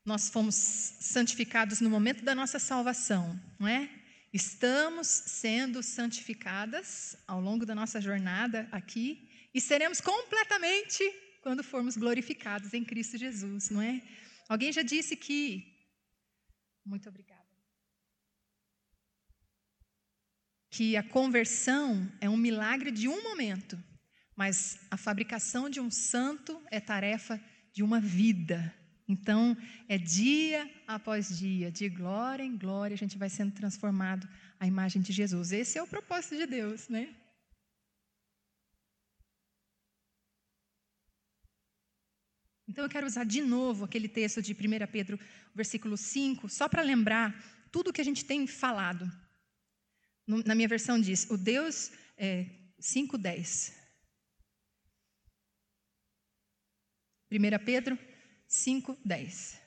nós fomos santificados no momento da nossa salvação, não é? Estamos sendo santificadas ao longo da nossa jornada aqui e seremos completamente quando formos glorificados em Cristo Jesus, não é? Alguém já disse que. Muito obrigada. Que a conversão é um milagre de um momento, mas a fabricação de um santo é tarefa de uma vida. Então, é dia após dia, de glória em glória, a gente vai sendo transformado à imagem de Jesus. Esse é o propósito de Deus, né? Então, eu quero usar de novo aquele texto de 1 Pedro, versículo 5, só para lembrar tudo o que a gente tem falado. Na minha versão diz: O Deus, é, 5,10. 1 Pedro 5, 10.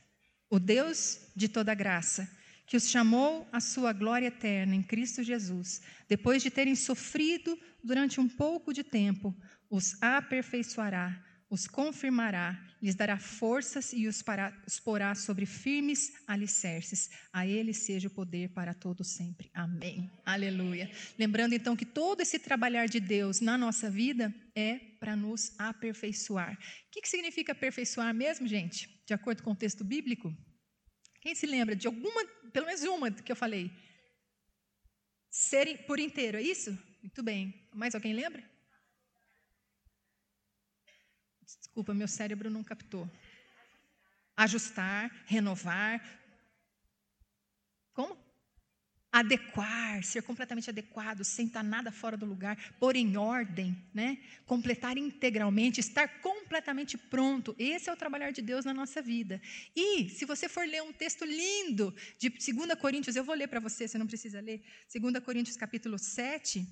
O Deus de toda graça, que os chamou à sua glória eterna em Cristo Jesus, depois de terem sofrido durante um pouco de tempo, os aperfeiçoará, os confirmará, lhes dará forças e os, porá sobre firmes alicerces. A Ele seja o poder para todos sempre. Amém. Aleluia. Lembrando então que todo esse trabalhar de Deus na nossa vida é para nos aperfeiçoar. O que, que significa aperfeiçoar mesmo, gente? De acordo com o texto bíblico? Quem se lembra de alguma, pelo menos uma que eu falei? Ser por inteiro, é isso? Muito bem. Mais alguém lembra? Desculpa, meu cérebro não captou. Ajustar, renovar. Como? Adequar, ser completamente adequado, sem estar nada fora do lugar, pôr em ordem, né? completar integralmente, estar completamente pronto. Esse é o trabalhar de Deus na nossa vida. E, se você for ler um texto lindo de 2 Coríntios, eu vou ler para você, você não precisa ler. 2 Coríntios capítulo 7,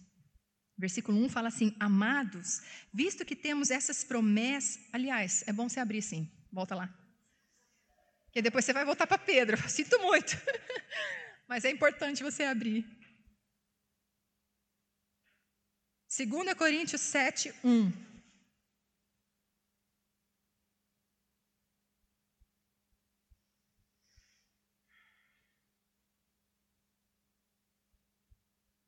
Versículo 1 fala assim: Amados, visto que temos essas promessas. Aliás, é bom você abrir sim, volta lá. Porque depois você vai voltar para Pedro. Sinto muito. Mas é importante você abrir. 2 Coríntios 7, 1.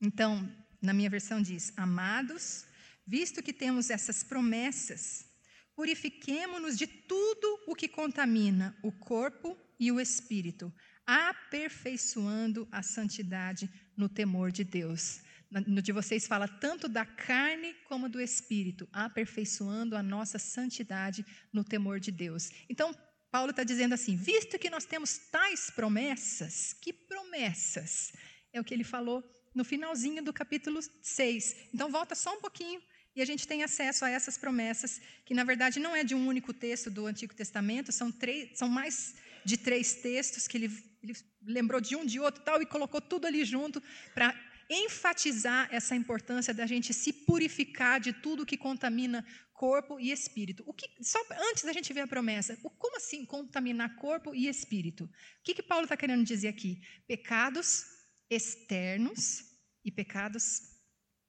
Então, na minha versão diz: Amados, visto que temos essas promessas, purifiquemo-nos de tudo o que contamina o corpo e o espírito, aperfeiçoando a santidade no temor de Deus. No de vocês fala tanto da carne como do espírito, aperfeiçoando a nossa santidade no temor de Deus. Então, Paulo está dizendo assim: visto que nós temos tais promessas, que promessas? É o que ele falou no finalzinho do capítulo 6. Então, volta só um pouquinho e a gente tem acesso a essas promessas, que na verdade não é de um único texto do Antigo Testamento, são, três, são mais de três textos que ele, ele lembrou de um, de outro tal, e colocou tudo ali junto para enfatizar essa importância da gente se purificar de tudo que contamina corpo e espírito. O que, só antes da gente ver a promessa, como assim contaminar corpo e espírito? O que, que Paulo está querendo dizer aqui? Pecados externos e pecados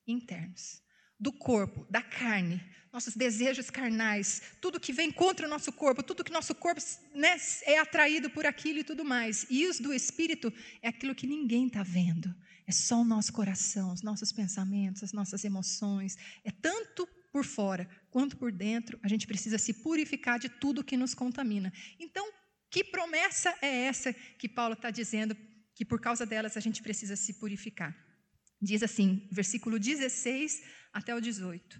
internos. Do corpo, da carne, nossos desejos carnais, tudo que vem contra o nosso corpo, tudo que nosso corpo né, é atraído por aquilo e tudo mais. E os do espírito é aquilo que ninguém está vendo. É só o nosso coração, os nossos pensamentos, as nossas emoções. É tanto por fora quanto por dentro. A gente precisa se purificar de tudo que nos contamina. Então, que promessa é essa que Paulo está dizendo que por causa delas a gente precisa se purificar? Diz assim, versículo 16 até o 18: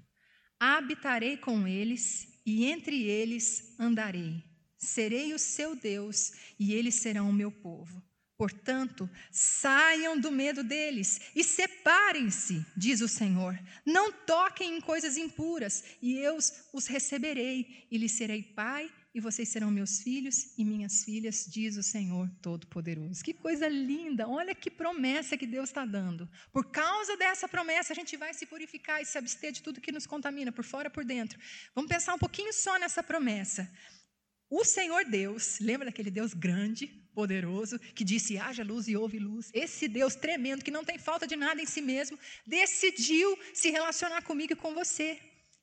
Habitarei com eles e entre eles andarei. Serei o seu Deus e eles serão o meu povo. Portanto, saiam do medo deles e separem-se, diz o Senhor. Não toquem em coisas impuras, e eu os receberei, e lhes serei pai, e vocês serão meus filhos e minhas filhas, diz o Senhor Todo-Poderoso. Que coisa linda! Olha que promessa que Deus está dando. Por causa dessa promessa, a gente vai se purificar e se abster de tudo que nos contamina, por fora por dentro. Vamos pensar um pouquinho só nessa promessa. O Senhor Deus, lembra daquele Deus grande, poderoso, que disse: haja luz e houve luz? Esse Deus tremendo, que não tem falta de nada em si mesmo, decidiu se relacionar comigo e com você.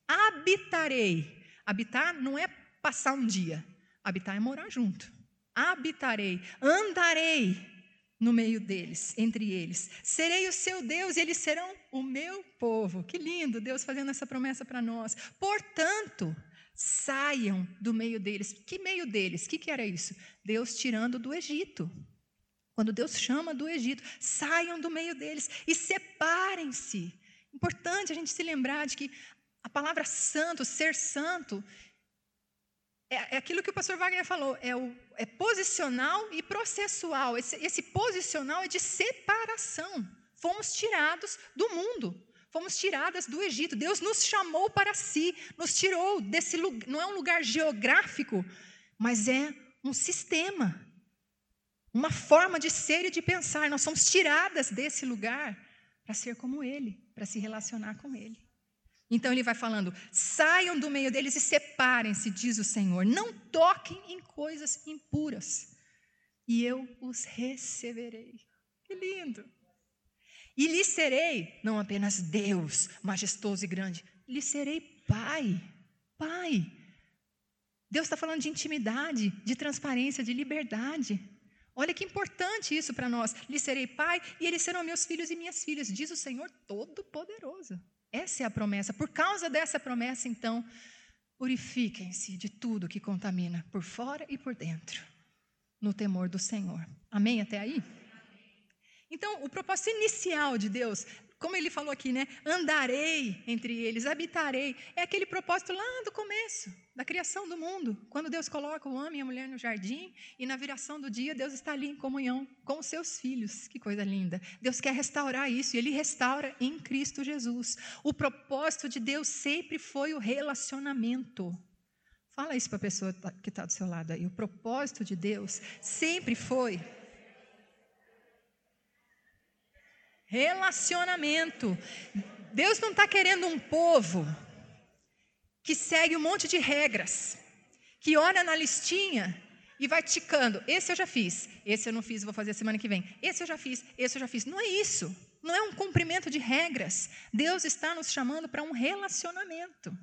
Habitarei. Habitar não é passar um dia, habitar é morar junto. Habitarei, andarei no meio deles, entre eles. Serei o seu Deus e eles serão o meu povo. Que lindo, Deus fazendo essa promessa para nós. Portanto, Saiam do meio deles. Que meio deles? O que, que era isso? Deus tirando do Egito. Quando Deus chama do Egito, saiam do meio deles e separem-se. Importante a gente se lembrar de que a palavra santo, ser santo, é, é aquilo que o pastor Wagner falou, é, o, é posicional e processual. Esse, esse posicional é de separação. Fomos tirados do mundo. Fomos tiradas do Egito. Deus nos chamou para si, nos tirou desse lugar. Não é um lugar geográfico, mas é um sistema, uma forma de ser e de pensar. Nós somos tiradas desse lugar para ser como Ele, para se relacionar com Ele. Então ele vai falando: saiam do meio deles e separem-se, diz o Senhor. Não toquem em coisas impuras, e eu os receberei. Que lindo! E lhe serei, não apenas Deus, majestoso e grande, lhe serei Pai. Pai. Deus está falando de intimidade, de transparência, de liberdade. Olha que importante isso para nós. Lhe serei pai e eles serão meus filhos e minhas filhas, diz o Senhor Todo-Poderoso. Essa é a promessa. Por causa dessa promessa, então, purifiquem-se de tudo que contamina, por fora e por dentro, no temor do Senhor. Amém até aí? Então, o propósito inicial de Deus, como ele falou aqui, né? Andarei entre eles, habitarei. É aquele propósito lá do começo, da criação do mundo. Quando Deus coloca o homem e a mulher no jardim, e na viração do dia, Deus está ali em comunhão com os seus filhos. Que coisa linda. Deus quer restaurar isso, e Ele restaura em Cristo Jesus. O propósito de Deus sempre foi o relacionamento. Fala isso para a pessoa que está do seu lado aí. O propósito de Deus sempre foi Relacionamento. Deus não está querendo um povo que segue um monte de regras, que olha na listinha e vai ticando. Esse eu já fiz, esse eu não fiz, vou fazer semana que vem. Esse eu já fiz, esse eu já fiz. Não é isso. Não é um cumprimento de regras. Deus está nos chamando para um relacionamento.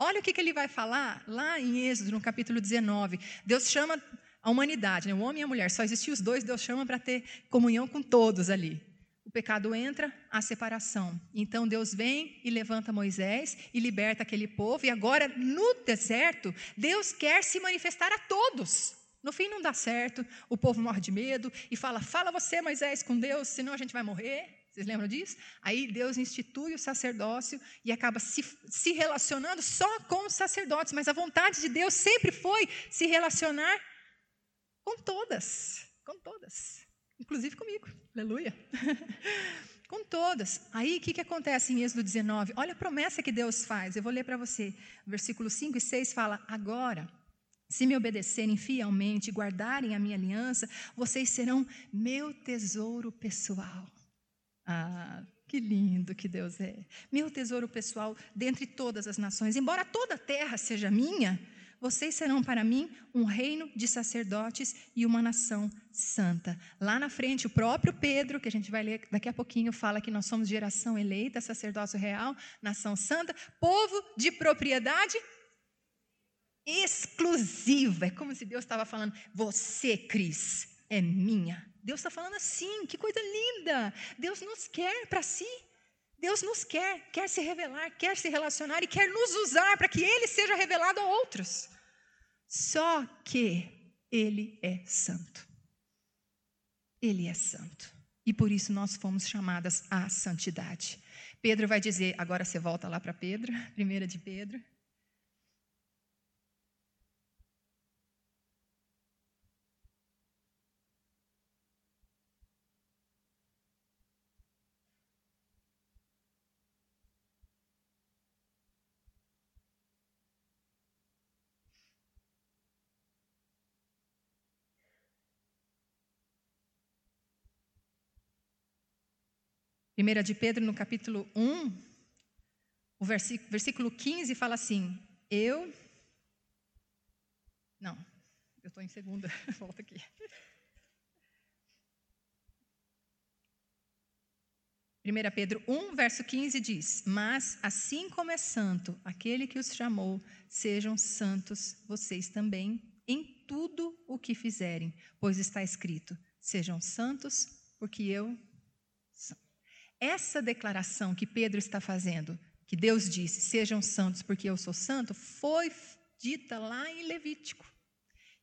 Olha o que, que ele vai falar lá em Êxodo, no capítulo 19. Deus chama a humanidade, né? o homem e a mulher, só existiam os dois, Deus chama para ter comunhão com todos ali o pecado entra, a separação. Então Deus vem e levanta Moisés e liberta aquele povo, e agora no deserto, Deus quer se manifestar a todos. No fim não dá certo, o povo morre de medo e fala: Fala você, Moisés, com Deus, senão a gente vai morrer. Vocês lembram disso? Aí Deus institui o sacerdócio e acaba se, se relacionando só com os sacerdotes, mas a vontade de Deus sempre foi se relacionar com todas, com todas inclusive comigo, aleluia. Com todas. Aí o que, que acontece em Êxodo 19? Olha a promessa que Deus faz. Eu vou ler para você. Versículos 5 e 6 fala: Agora, se me obedecerem fielmente e guardarem a minha aliança, vocês serão meu tesouro pessoal. Ah, que lindo que Deus é. Meu tesouro pessoal dentre todas as nações. Embora toda a terra seja minha, vocês serão para mim um reino de sacerdotes e uma nação santa. Lá na frente, o próprio Pedro, que a gente vai ler daqui a pouquinho, fala que nós somos geração eleita, sacerdócio real, nação santa, povo de propriedade exclusiva. É como se Deus estava falando: você, Cris, é minha. Deus está falando assim, que coisa linda. Deus nos quer para si. Deus nos quer, quer se revelar, quer se relacionar e quer nos usar para que Ele seja revelado a outros. Só que Ele é santo. Ele é santo. E por isso nós fomos chamadas à santidade. Pedro vai dizer, agora você volta lá para Pedro, primeira de Pedro. 1 de Pedro, no capítulo 1, o versículo, versículo 15 fala assim: Eu. Não, eu estou em segunda, volta aqui. 1 Pedro 1, verso 15 diz: Mas assim como é santo aquele que os chamou, sejam santos vocês também em tudo o que fizerem, pois está escrito: Sejam santos, porque eu essa declaração que Pedro está fazendo, que Deus disse: Sejam santos porque eu sou santo, foi dita lá em Levítico.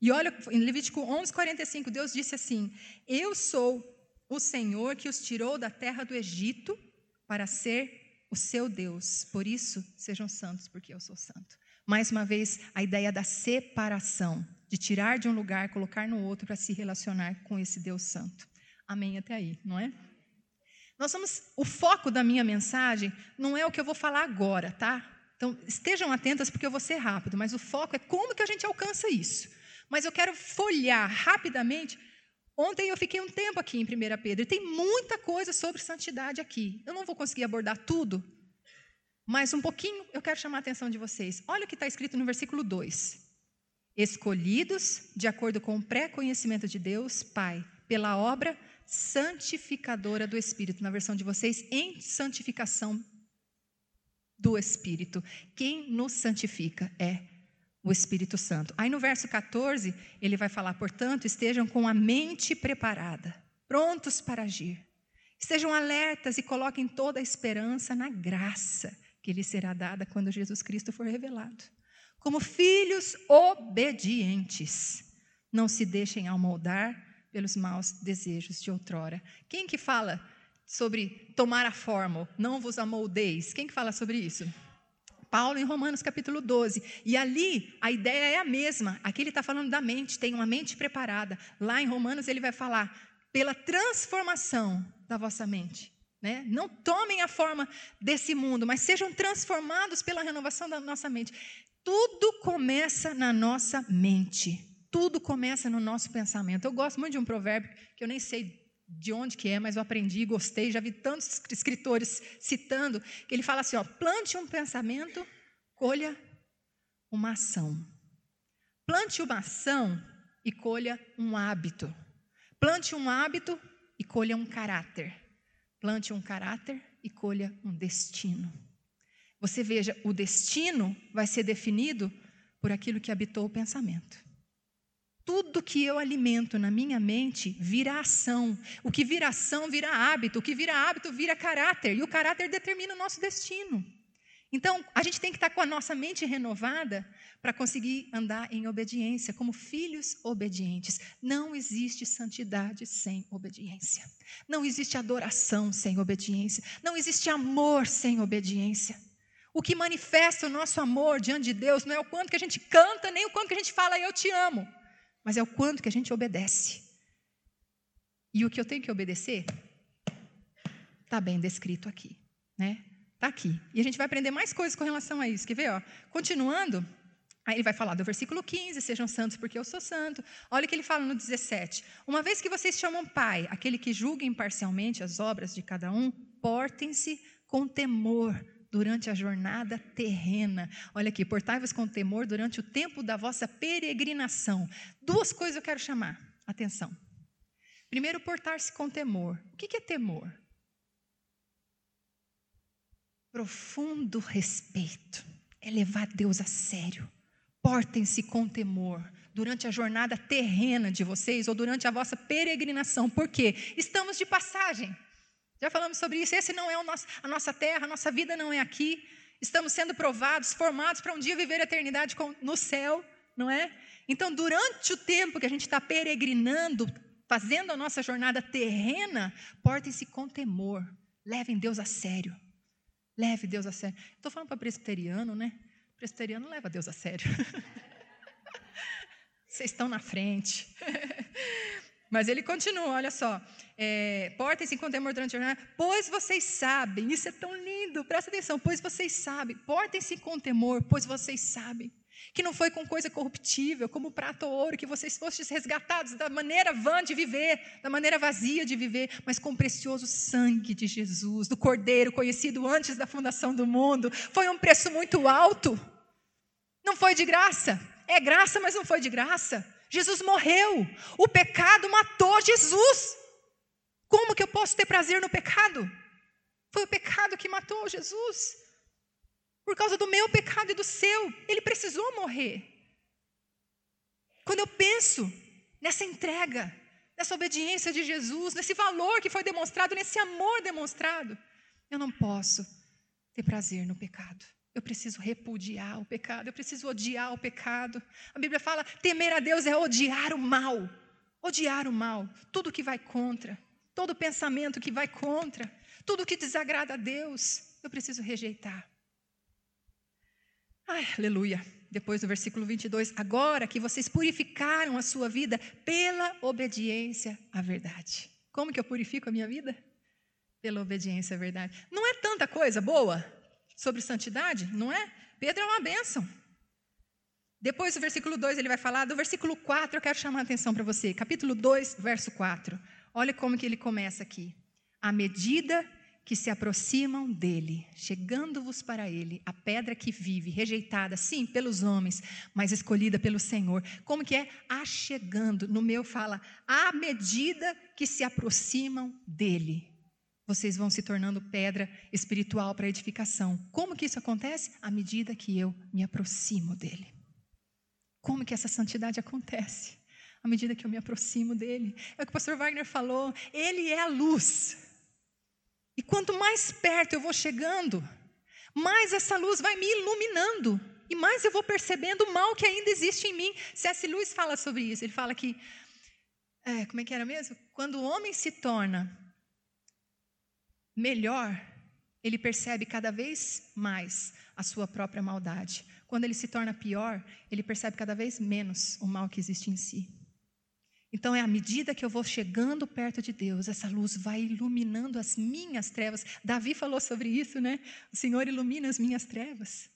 E olha, em Levítico 11:45, Deus disse assim: Eu sou o Senhor que os tirou da terra do Egito para ser o seu Deus. Por isso, sejam santos porque eu sou santo. Mais uma vez, a ideia da separação, de tirar de um lugar, colocar no outro para se relacionar com esse Deus santo. Amém até aí, não é? Nós somos, o foco da minha mensagem não é o que eu vou falar agora, tá? Então, estejam atentas porque eu vou ser rápido, mas o foco é como que a gente alcança isso. Mas eu quero folhear rapidamente. Ontem eu fiquei um tempo aqui em 1 Pedro e tem muita coisa sobre santidade aqui. Eu não vou conseguir abordar tudo, mas um pouquinho eu quero chamar a atenção de vocês. Olha o que está escrito no versículo 2: Escolhidos de acordo com o pré-conhecimento de Deus, Pai, pela obra santificadora do Espírito, na versão de vocês, em santificação do Espírito. Quem nos santifica é o Espírito Santo. Aí no verso 14, ele vai falar: portanto, estejam com a mente preparada, prontos para agir. Estejam alertas e coloquem toda a esperança na graça que lhes será dada quando Jesus Cristo for revelado. Como filhos obedientes, não se deixem amoldar pelos maus desejos de outrora. Quem que fala sobre tomar a forma, não vos amoldeis? Quem que fala sobre isso? Paulo em Romanos capítulo 12. E ali a ideia é a mesma. Aqui ele está falando da mente, tem uma mente preparada. Lá em Romanos ele vai falar pela transformação da vossa mente. Né? Não tomem a forma desse mundo, mas sejam transformados pela renovação da nossa mente. Tudo começa na nossa mente tudo começa no nosso pensamento. Eu gosto muito de um provérbio que eu nem sei de onde que é, mas eu aprendi, gostei, já vi tantos escritores citando, que ele fala assim, ó, plante um pensamento, colha uma ação. Plante uma ação e colha um hábito. Plante um hábito e colha um caráter. Plante um caráter e colha um destino. Você veja, o destino vai ser definido por aquilo que habitou o pensamento. Tudo que eu alimento na minha mente vira ação. O que vira ação vira hábito. O que vira hábito vira caráter. E o caráter determina o nosso destino. Então, a gente tem que estar com a nossa mente renovada para conseguir andar em obediência, como filhos obedientes. Não existe santidade sem obediência. Não existe adoração sem obediência. Não existe amor sem obediência. O que manifesta o nosso amor diante de Deus não é o quanto que a gente canta, nem o quanto que a gente fala, eu te amo mas é o quanto que a gente obedece. E o que eu tenho que obedecer está bem descrito aqui, né? Está aqui. E a gente vai aprender mais coisas com relação a isso. Quer ver? Ó? Continuando, Aí ele vai falar do versículo 15, sejam santos porque eu sou santo. Olha o que ele fala no 17. Uma vez que vocês chamam pai, aquele que julga imparcialmente as obras de cada um, portem-se com temor durante a jornada terrena. Olha aqui, portai-vos com temor durante o tempo da vossa peregrinação. Duas coisas eu quero chamar atenção. Primeiro, portar-se com temor. O que é temor? Profundo respeito. É levar Deus a sério Portem-se com temor durante a jornada terrena de vocês ou durante a vossa peregrinação. Por quê? Estamos de passagem. Já falamos sobre isso. Esse não é nosso, a nossa terra, a nossa vida não é aqui. Estamos sendo provados, formados para um dia viver a eternidade no céu, não é? Então, durante o tempo que a gente está peregrinando, fazendo a nossa jornada terrena, portem-se com temor. Levem Deus a sério. Leve Deus a sério. Estou falando para presbiteriano, né? presbiteriano leva Deus a sério. Vocês estão na frente. Mas ele continua, olha só. É, Portem-se com temor durante a jornada, pois vocês sabem, isso é tão lindo, presta atenção, pois vocês sabem, portem-se com temor, pois vocês sabem que não foi com coisa corruptível, como prata ou ouro, que vocês fostes resgatados da maneira vã de viver, da maneira vazia de viver, mas com o precioso sangue de Jesus, do Cordeiro conhecido antes da fundação do mundo. Foi um preço muito alto. Não foi de graça. É graça, mas não foi de graça. Jesus morreu. O pecado matou Jesus. Como que eu posso ter prazer no pecado? Foi o pecado que matou Jesus. Por causa do meu pecado e do seu. Ele precisou morrer. Quando eu penso nessa entrega, nessa obediência de Jesus, nesse valor que foi demonstrado, nesse amor demonstrado, eu não posso ter prazer no pecado. Eu preciso repudiar o pecado, eu preciso odiar o pecado. A Bíblia fala: temer a Deus é odiar o mal. Odiar o mal, tudo que vai contra, todo pensamento que vai contra, tudo que desagrada a Deus, eu preciso rejeitar. Ai, aleluia. Depois do versículo 22, agora que vocês purificaram a sua vida pela obediência à verdade. Como que eu purifico a minha vida? Pela obediência à verdade. Não é tanta coisa boa sobre santidade, não é? Pedro é uma bênção. Depois do versículo 2 ele vai falar, do versículo 4 eu quero chamar a atenção para você. Capítulo 2, verso 4. Olha como que ele começa aqui. À medida que se aproximam dele, chegando-vos para ele, a pedra que vive, rejeitada, sim, pelos homens, mas escolhida pelo Senhor. Como que é? Achegando. No meu fala, à medida que se aproximam dele, vocês vão se tornando pedra espiritual para edificação. Como que isso acontece? À medida que eu me aproximo dele. Como que essa santidade acontece? À medida que eu me aproximo dele. É o que o pastor Wagner falou, ele é a luz. E quanto mais perto eu vou chegando, mais essa luz vai me iluminando. E mais eu vou percebendo o mal que ainda existe em mim. C.S. Lewis fala sobre isso. Ele fala que, é, como é que era mesmo? Quando o homem se torna melhor, ele percebe cada vez mais a sua própria maldade. Quando ele se torna pior, ele percebe cada vez menos o mal que existe em si. Então, é à medida que eu vou chegando perto de Deus, essa luz vai iluminando as minhas trevas. Davi falou sobre isso, né? O Senhor ilumina as minhas trevas.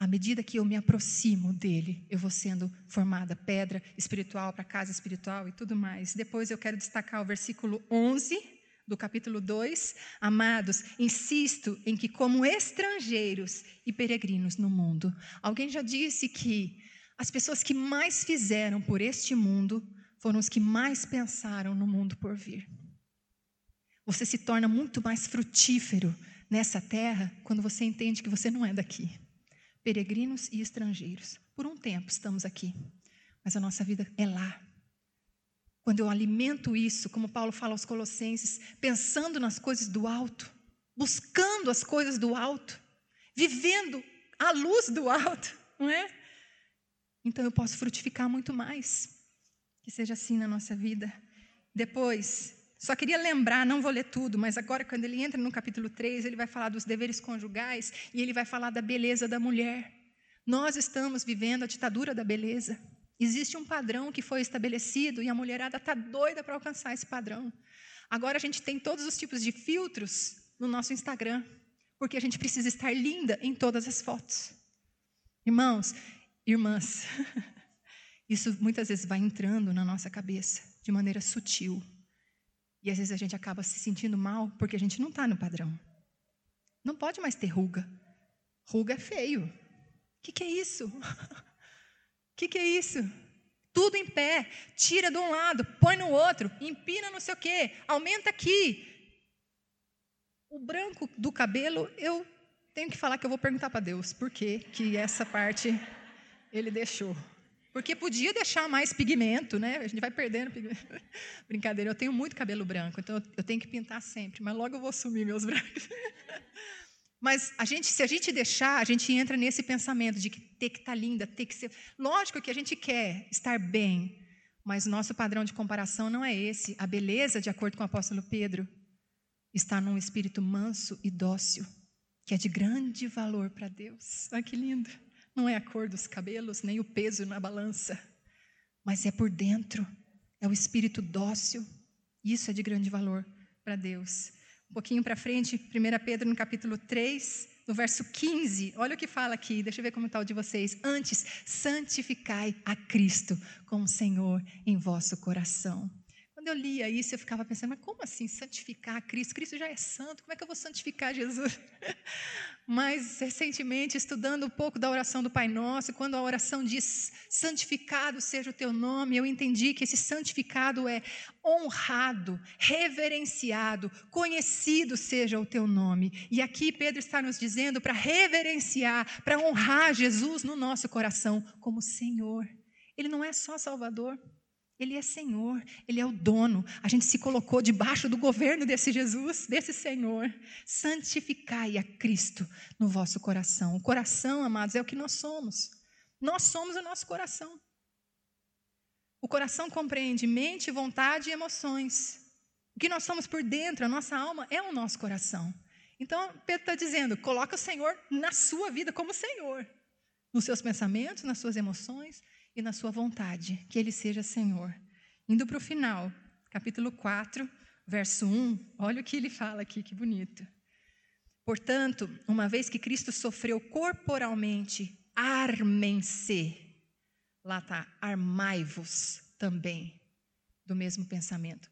À medida que eu me aproximo dele, eu vou sendo formada pedra espiritual para casa espiritual e tudo mais. Depois eu quero destacar o versículo 11 do capítulo 2. Amados, insisto em que, como estrangeiros e peregrinos no mundo, alguém já disse que as pessoas que mais fizeram por este mundo foram os que mais pensaram no mundo por vir. Você se torna muito mais frutífero nessa terra quando você entende que você não é daqui. Peregrinos e estrangeiros. Por um tempo estamos aqui, mas a nossa vida é lá. Quando eu alimento isso, como Paulo fala aos Colossenses, pensando nas coisas do alto, buscando as coisas do alto, vivendo a luz do alto, não é? Então eu posso frutificar muito mais. Que seja assim na nossa vida. Depois, só queria lembrar, não vou ler tudo, mas agora, quando ele entra no capítulo 3, ele vai falar dos deveres conjugais e ele vai falar da beleza da mulher. Nós estamos vivendo a ditadura da beleza. Existe um padrão que foi estabelecido e a mulherada está doida para alcançar esse padrão. Agora a gente tem todos os tipos de filtros no nosso Instagram, porque a gente precisa estar linda em todas as fotos. Irmãos, irmãs, isso muitas vezes vai entrando na nossa cabeça de maneira sutil. E às vezes a gente acaba se sentindo mal porque a gente não está no padrão. Não pode mais ter ruga. Ruga é feio. O que, que é isso? O que, que é isso? Tudo em pé, tira de um lado, põe no outro, empina não sei o quê, aumenta aqui. O branco do cabelo, eu tenho que falar que eu vou perguntar para Deus por que, que essa parte ele deixou. Porque podia deixar mais pigmento, né? A gente vai perdendo pigmento. Brincadeira, eu tenho muito cabelo branco, então eu tenho que pintar sempre, mas logo eu vou sumir meus brancos. Mas a gente, se a gente deixar, a gente entra nesse pensamento de que ter que estar tá linda, ter que ser. Lógico que a gente quer estar bem, mas nosso padrão de comparação não é esse. A beleza, de acordo com o apóstolo Pedro, está num espírito manso e dócil, que é de grande valor para Deus. Olha que lindo. Não é a cor dos cabelos, nem o peso na balança, mas é por dentro. É o espírito dócil. Isso é de grande valor para Deus. Um pouquinho para frente, 1 Pedro no capítulo 3, no verso 15, olha o que fala aqui, deixa eu ver como está o de vocês. Antes, santificai a Cristo como Senhor em vosso coração. Quando eu lia isso, eu ficava pensando, mas como assim santificar Cristo? Cristo já é santo, como é que eu vou santificar Jesus? Mas, recentemente, estudando um pouco da oração do Pai Nosso, quando a oração diz santificado seja o teu nome, eu entendi que esse santificado é honrado, reverenciado, conhecido seja o teu nome. E aqui Pedro está nos dizendo para reverenciar, para honrar Jesus no nosso coração como Senhor. Ele não é só Salvador, ele é Senhor, Ele é o dono. A gente se colocou debaixo do governo desse Jesus, desse Senhor. Santificai a Cristo no vosso coração. O coração, amados, é o que nós somos. Nós somos o nosso coração. O coração compreende mente, vontade e emoções. O que nós somos por dentro, a nossa alma, é o nosso coração. Então, Pedro está dizendo: coloca o Senhor na sua vida como Senhor, nos seus pensamentos, nas suas emoções, e na sua vontade, que Ele seja Senhor. Indo para o final, capítulo 4, verso 1, olha o que ele fala aqui, que bonito. Portanto, uma vez que Cristo sofreu corporalmente, armem-se. Lá está, armai-vos também do mesmo pensamento.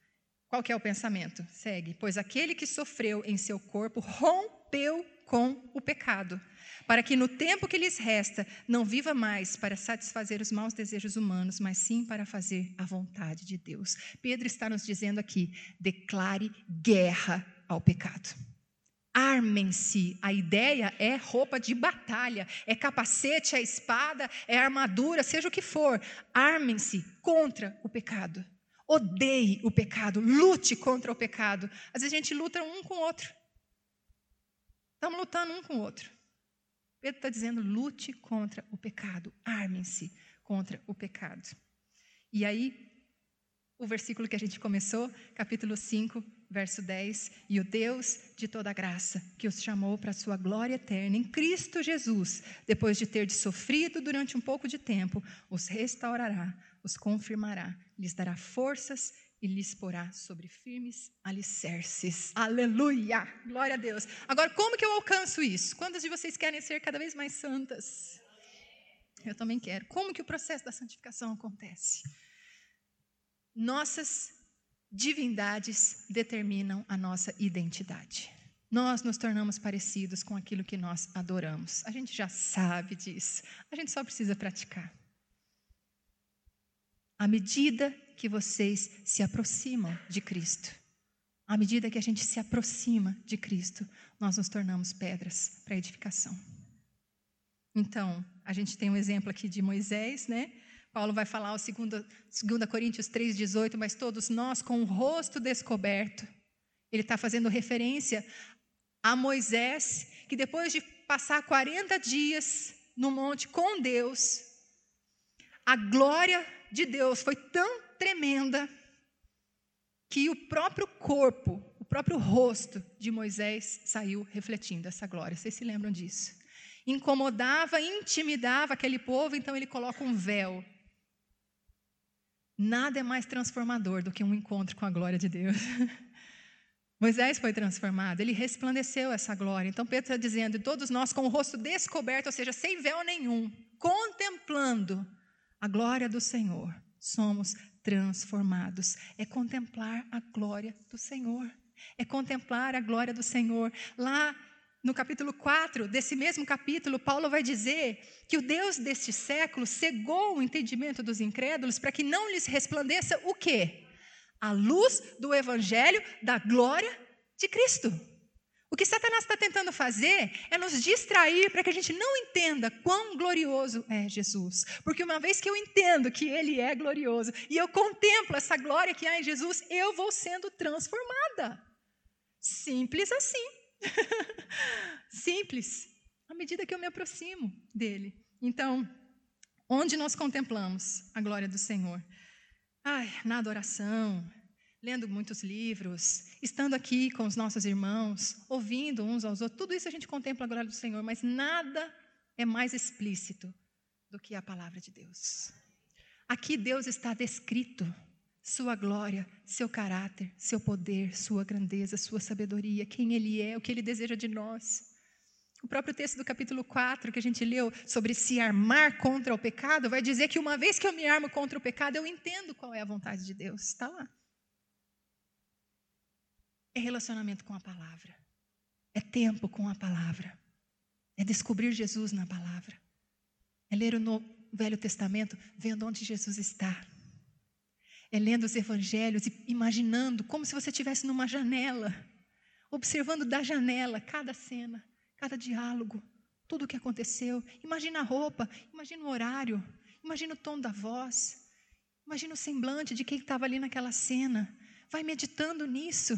Qual que é o pensamento? Segue. Pois aquele que sofreu em seu corpo rompeu com o pecado para que no tempo que lhes resta não viva mais para satisfazer os maus desejos humanos, mas sim para fazer a vontade de Deus. Pedro está nos dizendo aqui: declare guerra ao pecado. Armem-se. A ideia é roupa de batalha, é capacete, é espada, é armadura, seja o que for. Armem-se contra o pecado. Odeie o pecado, lute contra o pecado. Às vezes a gente luta um com o outro. Estamos lutando um com o outro. Pedro está dizendo: lute contra o pecado, armem-se contra o pecado. E aí, o versículo que a gente começou, capítulo 5, verso 10: E o Deus de toda graça, que os chamou para a sua glória eterna em Cristo Jesus, depois de ter sofrido durante um pouco de tempo, os restaurará, os confirmará, lhes dará forças e lhes porá sobre firmes alicerces. Aleluia! Glória a Deus. Agora, como que eu alcanço isso? Quantas de vocês querem ser cada vez mais santas? Eu também quero. Como que o processo da santificação acontece? Nossas divindades determinam a nossa identidade. Nós nos tornamos parecidos com aquilo que nós adoramos. A gente já sabe disso. A gente só precisa praticar. À medida que vocês se aproximam de Cristo. À medida que a gente se aproxima de Cristo, nós nos tornamos pedras para edificação. Então, a gente tem um exemplo aqui de Moisés, né? Paulo vai falar o 2 Coríntios 3,18, mas todos nós com o rosto descoberto. Ele está fazendo referência a Moisés, que depois de passar 40 dias no monte com Deus, a glória de Deus foi tão tremenda que o próprio corpo, o próprio rosto de Moisés saiu refletindo essa glória. Vocês se lembram disso? Incomodava, intimidava aquele povo, então ele coloca um véu. Nada é mais transformador do que um encontro com a glória de Deus. Moisés foi transformado, ele resplandeceu essa glória. Então Pedro está dizendo, todos nós com o rosto descoberto, ou seja, sem véu nenhum, contemplando a glória do Senhor, somos transformados. É contemplar a glória do Senhor. É contemplar a glória do Senhor. Lá no capítulo 4 desse mesmo capítulo, Paulo vai dizer que o Deus deste século cegou o entendimento dos incrédulos para que não lhes resplandeça o quê? a luz do evangelho da glória de Cristo. O que Satanás está tentando fazer é nos distrair para que a gente não entenda quão glorioso é Jesus. Porque uma vez que eu entendo que Ele é glorioso e eu contemplo essa glória que há em Jesus, eu vou sendo transformada. Simples assim. Simples. À medida que eu me aproximo dele. Então, onde nós contemplamos a glória do Senhor? Ai, na adoração, lendo muitos livros, estando aqui com os nossos irmãos, ouvindo uns aos outros, tudo isso a gente contempla a glória do Senhor, mas nada é mais explícito do que a palavra de Deus. Aqui Deus está descrito, sua glória, seu caráter, seu poder, sua grandeza, sua sabedoria, quem Ele é, o que Ele deseja de nós. O próprio texto do capítulo 4 que a gente leu sobre se armar contra o pecado, vai dizer que uma vez que eu me armo contra o pecado, eu entendo qual é a vontade de Deus. Está lá. É relacionamento com a palavra. É tempo com a palavra. É descobrir Jesus na palavra. É ler o Velho Testamento vendo onde Jesus está. É lendo os evangelhos e imaginando como se você estivesse numa janela, observando da janela cada cena cada diálogo, tudo o que aconteceu. Imagina a roupa, imagina o horário, imagina o tom da voz, imagina o semblante de quem estava ali naquela cena. Vai meditando nisso.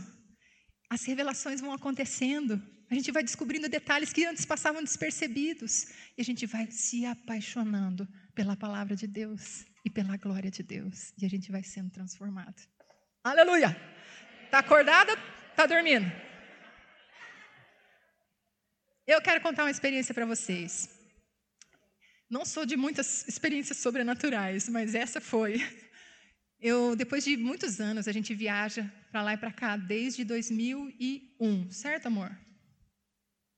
As revelações vão acontecendo. A gente vai descobrindo detalhes que antes passavam despercebidos. E a gente vai se apaixonando pela palavra de Deus e pela glória de Deus. E a gente vai sendo transformado. Aleluia! Está acordada? Está dormindo? Eu quero contar uma experiência para vocês. Não sou de muitas experiências sobrenaturais, mas essa foi. Eu, depois de muitos anos, a gente viaja para lá e para cá desde 2001, certo, amor?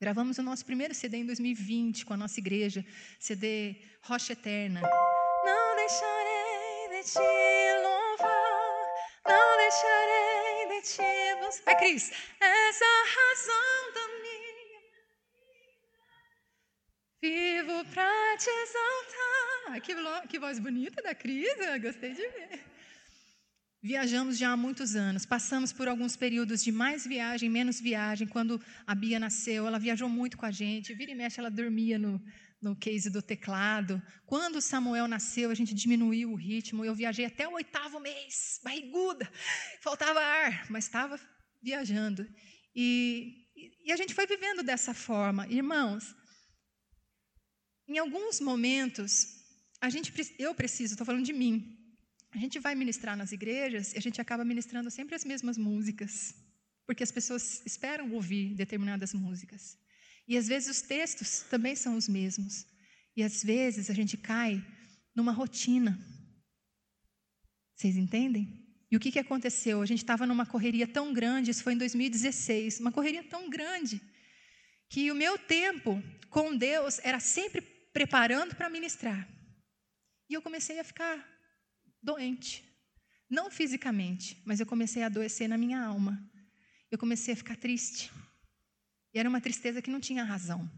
Gravamos o nosso primeiro CD em 2020 com a nossa igreja, CD Rocha Eterna. Não deixarei de te louvar, não deixarei de te buscar. Vai, Cris. Essa razão da Vivo para te exaltar. Que, que voz bonita da Cris, gostei de ver. Viajamos já há muitos anos, passamos por alguns períodos de mais viagem, menos viagem. Quando a Bia nasceu, ela viajou muito com a gente. Vira e mexe, ela dormia no, no case do teclado. Quando Samuel nasceu, a gente diminuiu o ritmo. Eu viajei até o oitavo mês, barriguda, faltava ar, mas estava viajando. E, e a gente foi vivendo dessa forma. Irmãos, em alguns momentos, a gente, eu preciso, estou falando de mim, a gente vai ministrar nas igrejas e a gente acaba ministrando sempre as mesmas músicas, porque as pessoas esperam ouvir determinadas músicas. E às vezes os textos também são os mesmos. E às vezes a gente cai numa rotina. Vocês entendem? E o que, que aconteceu? A gente estava numa correria tão grande, isso foi em 2016, uma correria tão grande, que o meu tempo com Deus era sempre preparando para ministrar. E eu comecei a ficar doente. Não fisicamente, mas eu comecei a adoecer na minha alma. Eu comecei a ficar triste. E era uma tristeza que não tinha razão.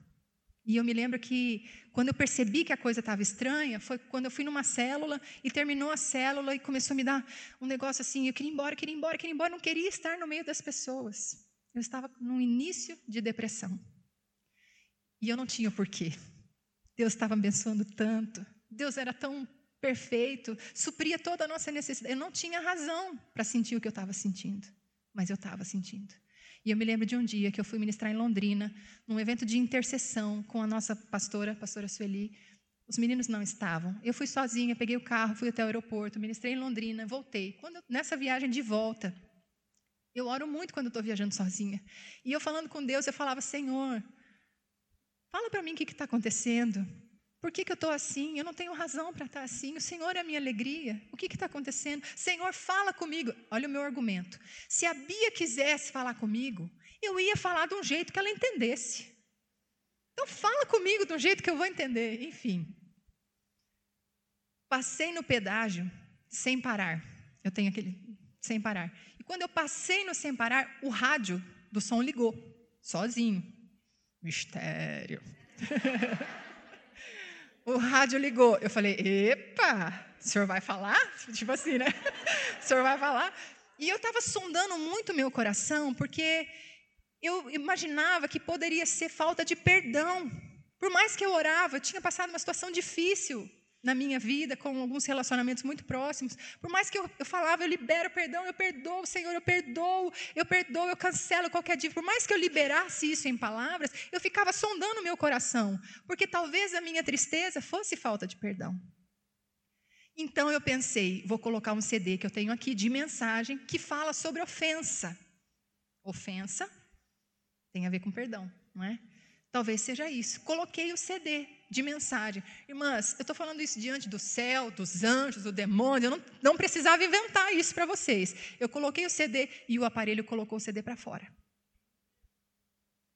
E eu me lembro que quando eu percebi que a coisa estava estranha, foi quando eu fui numa célula e terminou a célula e começou a me dar um negócio assim, eu queria ir embora, queria ir embora, queria ir embora, não queria estar no meio das pessoas. Eu estava no início de depressão. E eu não tinha porquê. Deus estava abençoando tanto. Deus era tão perfeito, supria toda a nossa necessidade. Eu não tinha razão para sentir o que eu estava sentindo, mas eu estava sentindo. E eu me lembro de um dia que eu fui ministrar em Londrina, num evento de intercessão com a nossa pastora, a pastora Sueli. Os meninos não estavam. Eu fui sozinha, peguei o carro, fui até o aeroporto, ministrei em Londrina, voltei. Quando nessa viagem de volta, eu oro muito quando estou viajando sozinha. E eu falando com Deus, eu falava: Senhor, Fala para mim o que está acontecendo. Por que, que eu estou assim? Eu não tenho razão para estar assim. O Senhor é a minha alegria. O que está acontecendo? Senhor, fala comigo. Olha o meu argumento. Se a Bia quisesse falar comigo, eu ia falar de um jeito que ela entendesse. Então, fala comigo de um jeito que eu vou entender. Enfim. Passei no pedágio sem parar. Eu tenho aquele sem parar. E quando eu passei no sem parar, o rádio do som ligou, sozinho. Mistério. o rádio ligou. Eu falei, epa, o senhor vai falar? Tipo assim, né? O senhor vai falar? E eu estava sondando muito meu coração, porque eu imaginava que poderia ser falta de perdão. Por mais que eu orava, eu tinha passado uma situação difícil na minha vida, com alguns relacionamentos muito próximos. Por mais que eu, eu falava, eu libero perdão, eu perdoo, Senhor, eu perdoo, eu perdoo, eu cancelo qualquer dívida. Por mais que eu liberasse isso em palavras, eu ficava sondando o meu coração, porque talvez a minha tristeza fosse falta de perdão. Então eu pensei, vou colocar um CD que eu tenho aqui de mensagem que fala sobre ofensa. Ofensa tem a ver com perdão, não é? Talvez seja isso. Coloquei o CD de mensagem. Irmãs, eu estou falando isso diante do céu, dos anjos, do demônio. Eu não, não precisava inventar isso para vocês. Eu coloquei o CD e o aparelho colocou o CD para fora.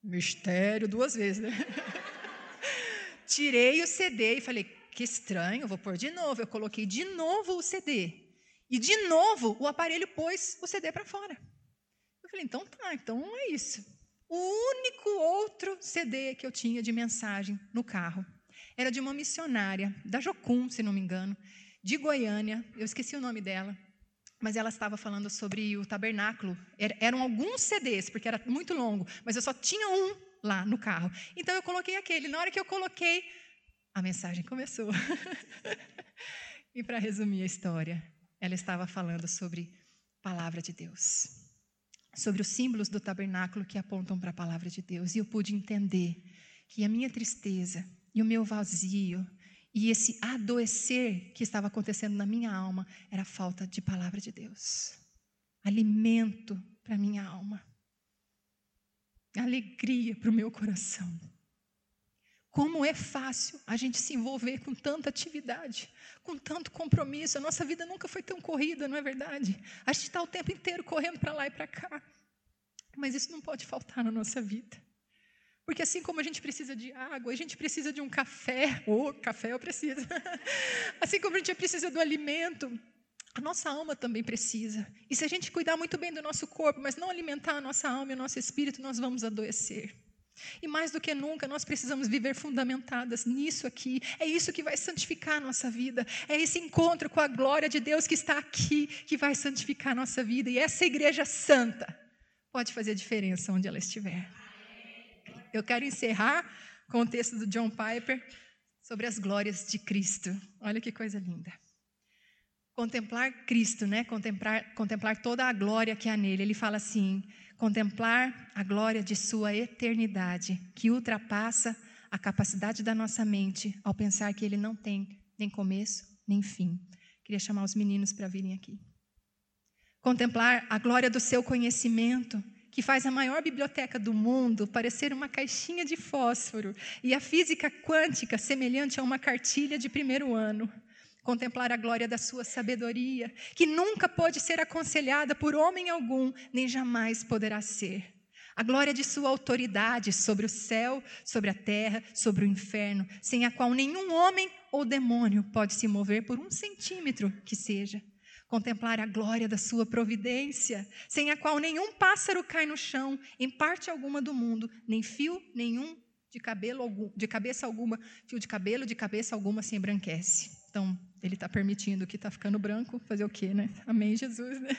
Mistério duas vezes, né? Tirei o CD e falei, que estranho, vou pôr de novo. Eu coloquei de novo o CD. E de novo o aparelho pôs o CD para fora. Eu falei, então tá, então é isso. O único outro CD que eu tinha de mensagem no carro era de uma missionária, da Jocum, se não me engano, de Goiânia, eu esqueci o nome dela, mas ela estava falando sobre o tabernáculo. eram alguns CDs, porque era muito longo, mas eu só tinha um lá no carro. Então eu coloquei aquele. Na hora que eu coloquei, a mensagem começou. e para resumir a história, ela estava falando sobre palavra de Deus sobre os símbolos do tabernáculo que apontam para a palavra de Deus. E eu pude entender que a minha tristeza e o meu vazio e esse adoecer que estava acontecendo na minha alma era falta de palavra de Deus. Alimento para minha alma. Alegria para o meu coração. Como é fácil a gente se envolver com tanta atividade, com tanto compromisso. A nossa vida nunca foi tão corrida, não é verdade? A gente está o tempo inteiro correndo para lá e para cá. Mas isso não pode faltar na nossa vida. Porque assim como a gente precisa de água, a gente precisa de um café, ou oh, café eu preciso. assim como a gente precisa do alimento, a nossa alma também precisa. E se a gente cuidar muito bem do nosso corpo, mas não alimentar a nossa alma e o nosso espírito, nós vamos adoecer. E mais do que nunca, nós precisamos viver fundamentadas nisso aqui. É isso que vai santificar a nossa vida. É esse encontro com a glória de Deus que está aqui que vai santificar a nossa vida. E essa igreja santa pode fazer diferença onde ela estiver. Eu quero encerrar com o texto do John Piper sobre as glórias de Cristo. Olha que coisa linda. Contemplar Cristo, né? Contemplar, contemplar toda a glória que há nele. Ele fala assim: contemplar a glória de Sua eternidade, que ultrapassa a capacidade da nossa mente ao pensar que Ele não tem nem começo nem fim. Queria chamar os meninos para virem aqui. Contemplar a glória do seu conhecimento, que faz a maior biblioteca do mundo parecer uma caixinha de fósforo, e a física quântica semelhante a uma cartilha de primeiro ano contemplar a glória da sua sabedoria, que nunca pode ser aconselhada por homem algum, nem jamais poderá ser. A glória de sua autoridade sobre o céu, sobre a terra, sobre o inferno, sem a qual nenhum homem ou demônio pode se mover por um centímetro que seja. Contemplar a glória da sua providência, sem a qual nenhum pássaro cai no chão, em parte alguma do mundo, nem fio nenhum de cabelo algum, de cabeça alguma, fio de cabelo de cabeça alguma se embranquece. Então, ele está permitindo que está ficando branco, fazer o quê, né? Amém, Jesus, né?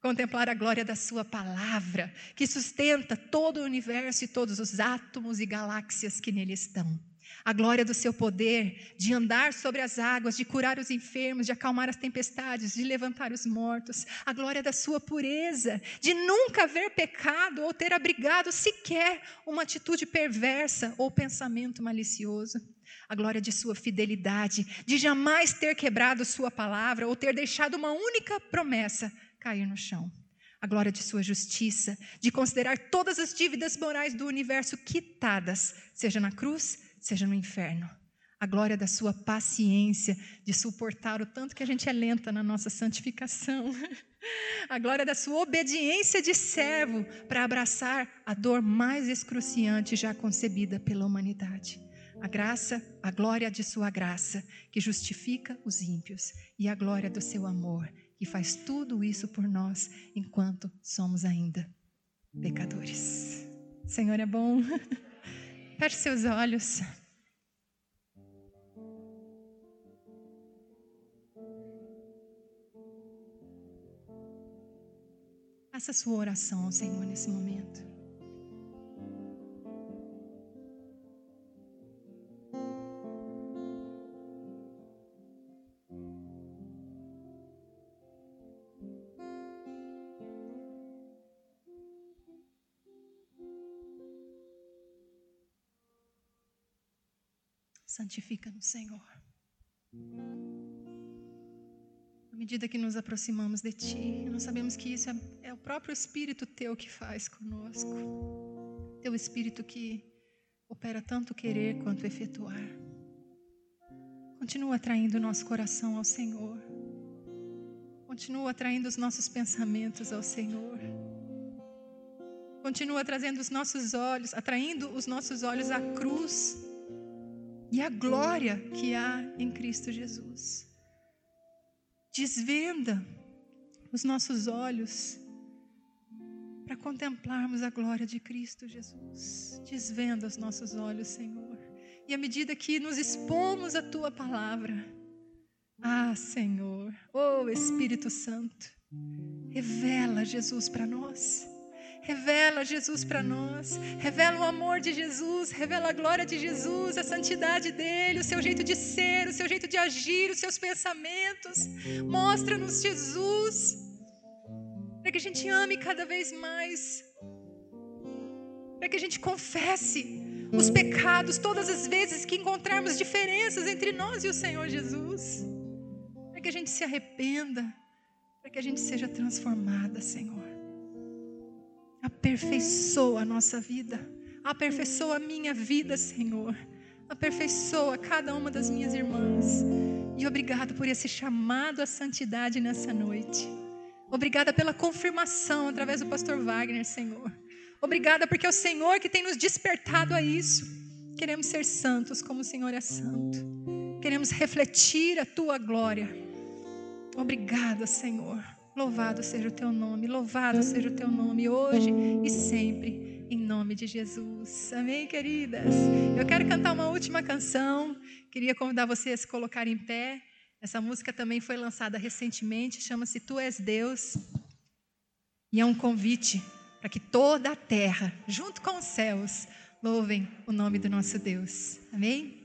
Contemplar a glória da Sua palavra, que sustenta todo o universo e todos os átomos e galáxias que nele estão. A glória do seu poder de andar sobre as águas, de curar os enfermos, de acalmar as tempestades, de levantar os mortos. A glória da sua pureza, de nunca haver pecado ou ter abrigado sequer uma atitude perversa ou pensamento malicioso a glória de sua fidelidade, de jamais ter quebrado sua palavra ou ter deixado uma única promessa cair no chão. A glória de sua justiça, de considerar todas as dívidas morais do universo quitadas, seja na cruz, seja no inferno. A glória da sua paciência, de suportar o tanto que a gente é lenta na nossa santificação. A glória da sua obediência de servo para abraçar a dor mais excruciante já concebida pela humanidade. A graça, a glória de sua graça, que justifica os ímpios, e a glória do seu amor, que faz tudo isso por nós enquanto somos ainda pecadores. Senhor é bom. Feche seus olhos. Faça sua oração ao Senhor nesse momento. Santifica-nos, Senhor. À medida que nos aproximamos de Ti, nós sabemos que isso é, é o próprio Espírito Teu que faz conosco. Teu Espírito que opera tanto querer quanto efetuar. Continua atraindo o nosso coração ao Senhor. Continua atraindo os nossos pensamentos ao Senhor. Continua trazendo os nossos olhos, atraindo os nossos olhos à cruz e a glória que há em Cristo Jesus. Desvenda os nossos olhos para contemplarmos a glória de Cristo Jesus. Desvenda os nossos olhos, Senhor. E à medida que nos expomos a tua palavra, ah, Senhor, oh Espírito Santo, revela Jesus para nós. Revela Jesus para nós, revela o amor de Jesus, revela a glória de Jesus, a santidade dele, o seu jeito de ser, o seu jeito de agir, os seus pensamentos. Mostra-nos Jesus, para que a gente ame cada vez mais, para que a gente confesse os pecados todas as vezes que encontrarmos diferenças entre nós e o Senhor Jesus, para que a gente se arrependa, para que a gente seja transformada, Senhor. Aperfeiçoa a nossa vida. Aperfeiçoa a minha vida, Senhor. Aperfeiçoa cada uma das minhas irmãs. E obrigado por esse chamado à santidade nessa noite. Obrigada pela confirmação através do pastor Wagner, Senhor. Obrigada porque é o Senhor que tem nos despertado a isso. Queremos ser santos como o Senhor é santo. Queremos refletir a tua glória. Obrigada, Senhor. Louvado seja o teu nome, louvado seja o teu nome hoje e sempre, em nome de Jesus. Amém, queridas? Eu quero cantar uma última canção. Queria convidar você a se colocar em pé. Essa música também foi lançada recentemente, chama-se Tu És Deus. E é um convite para que toda a terra, junto com os céus, louvem o nome do nosso Deus. Amém?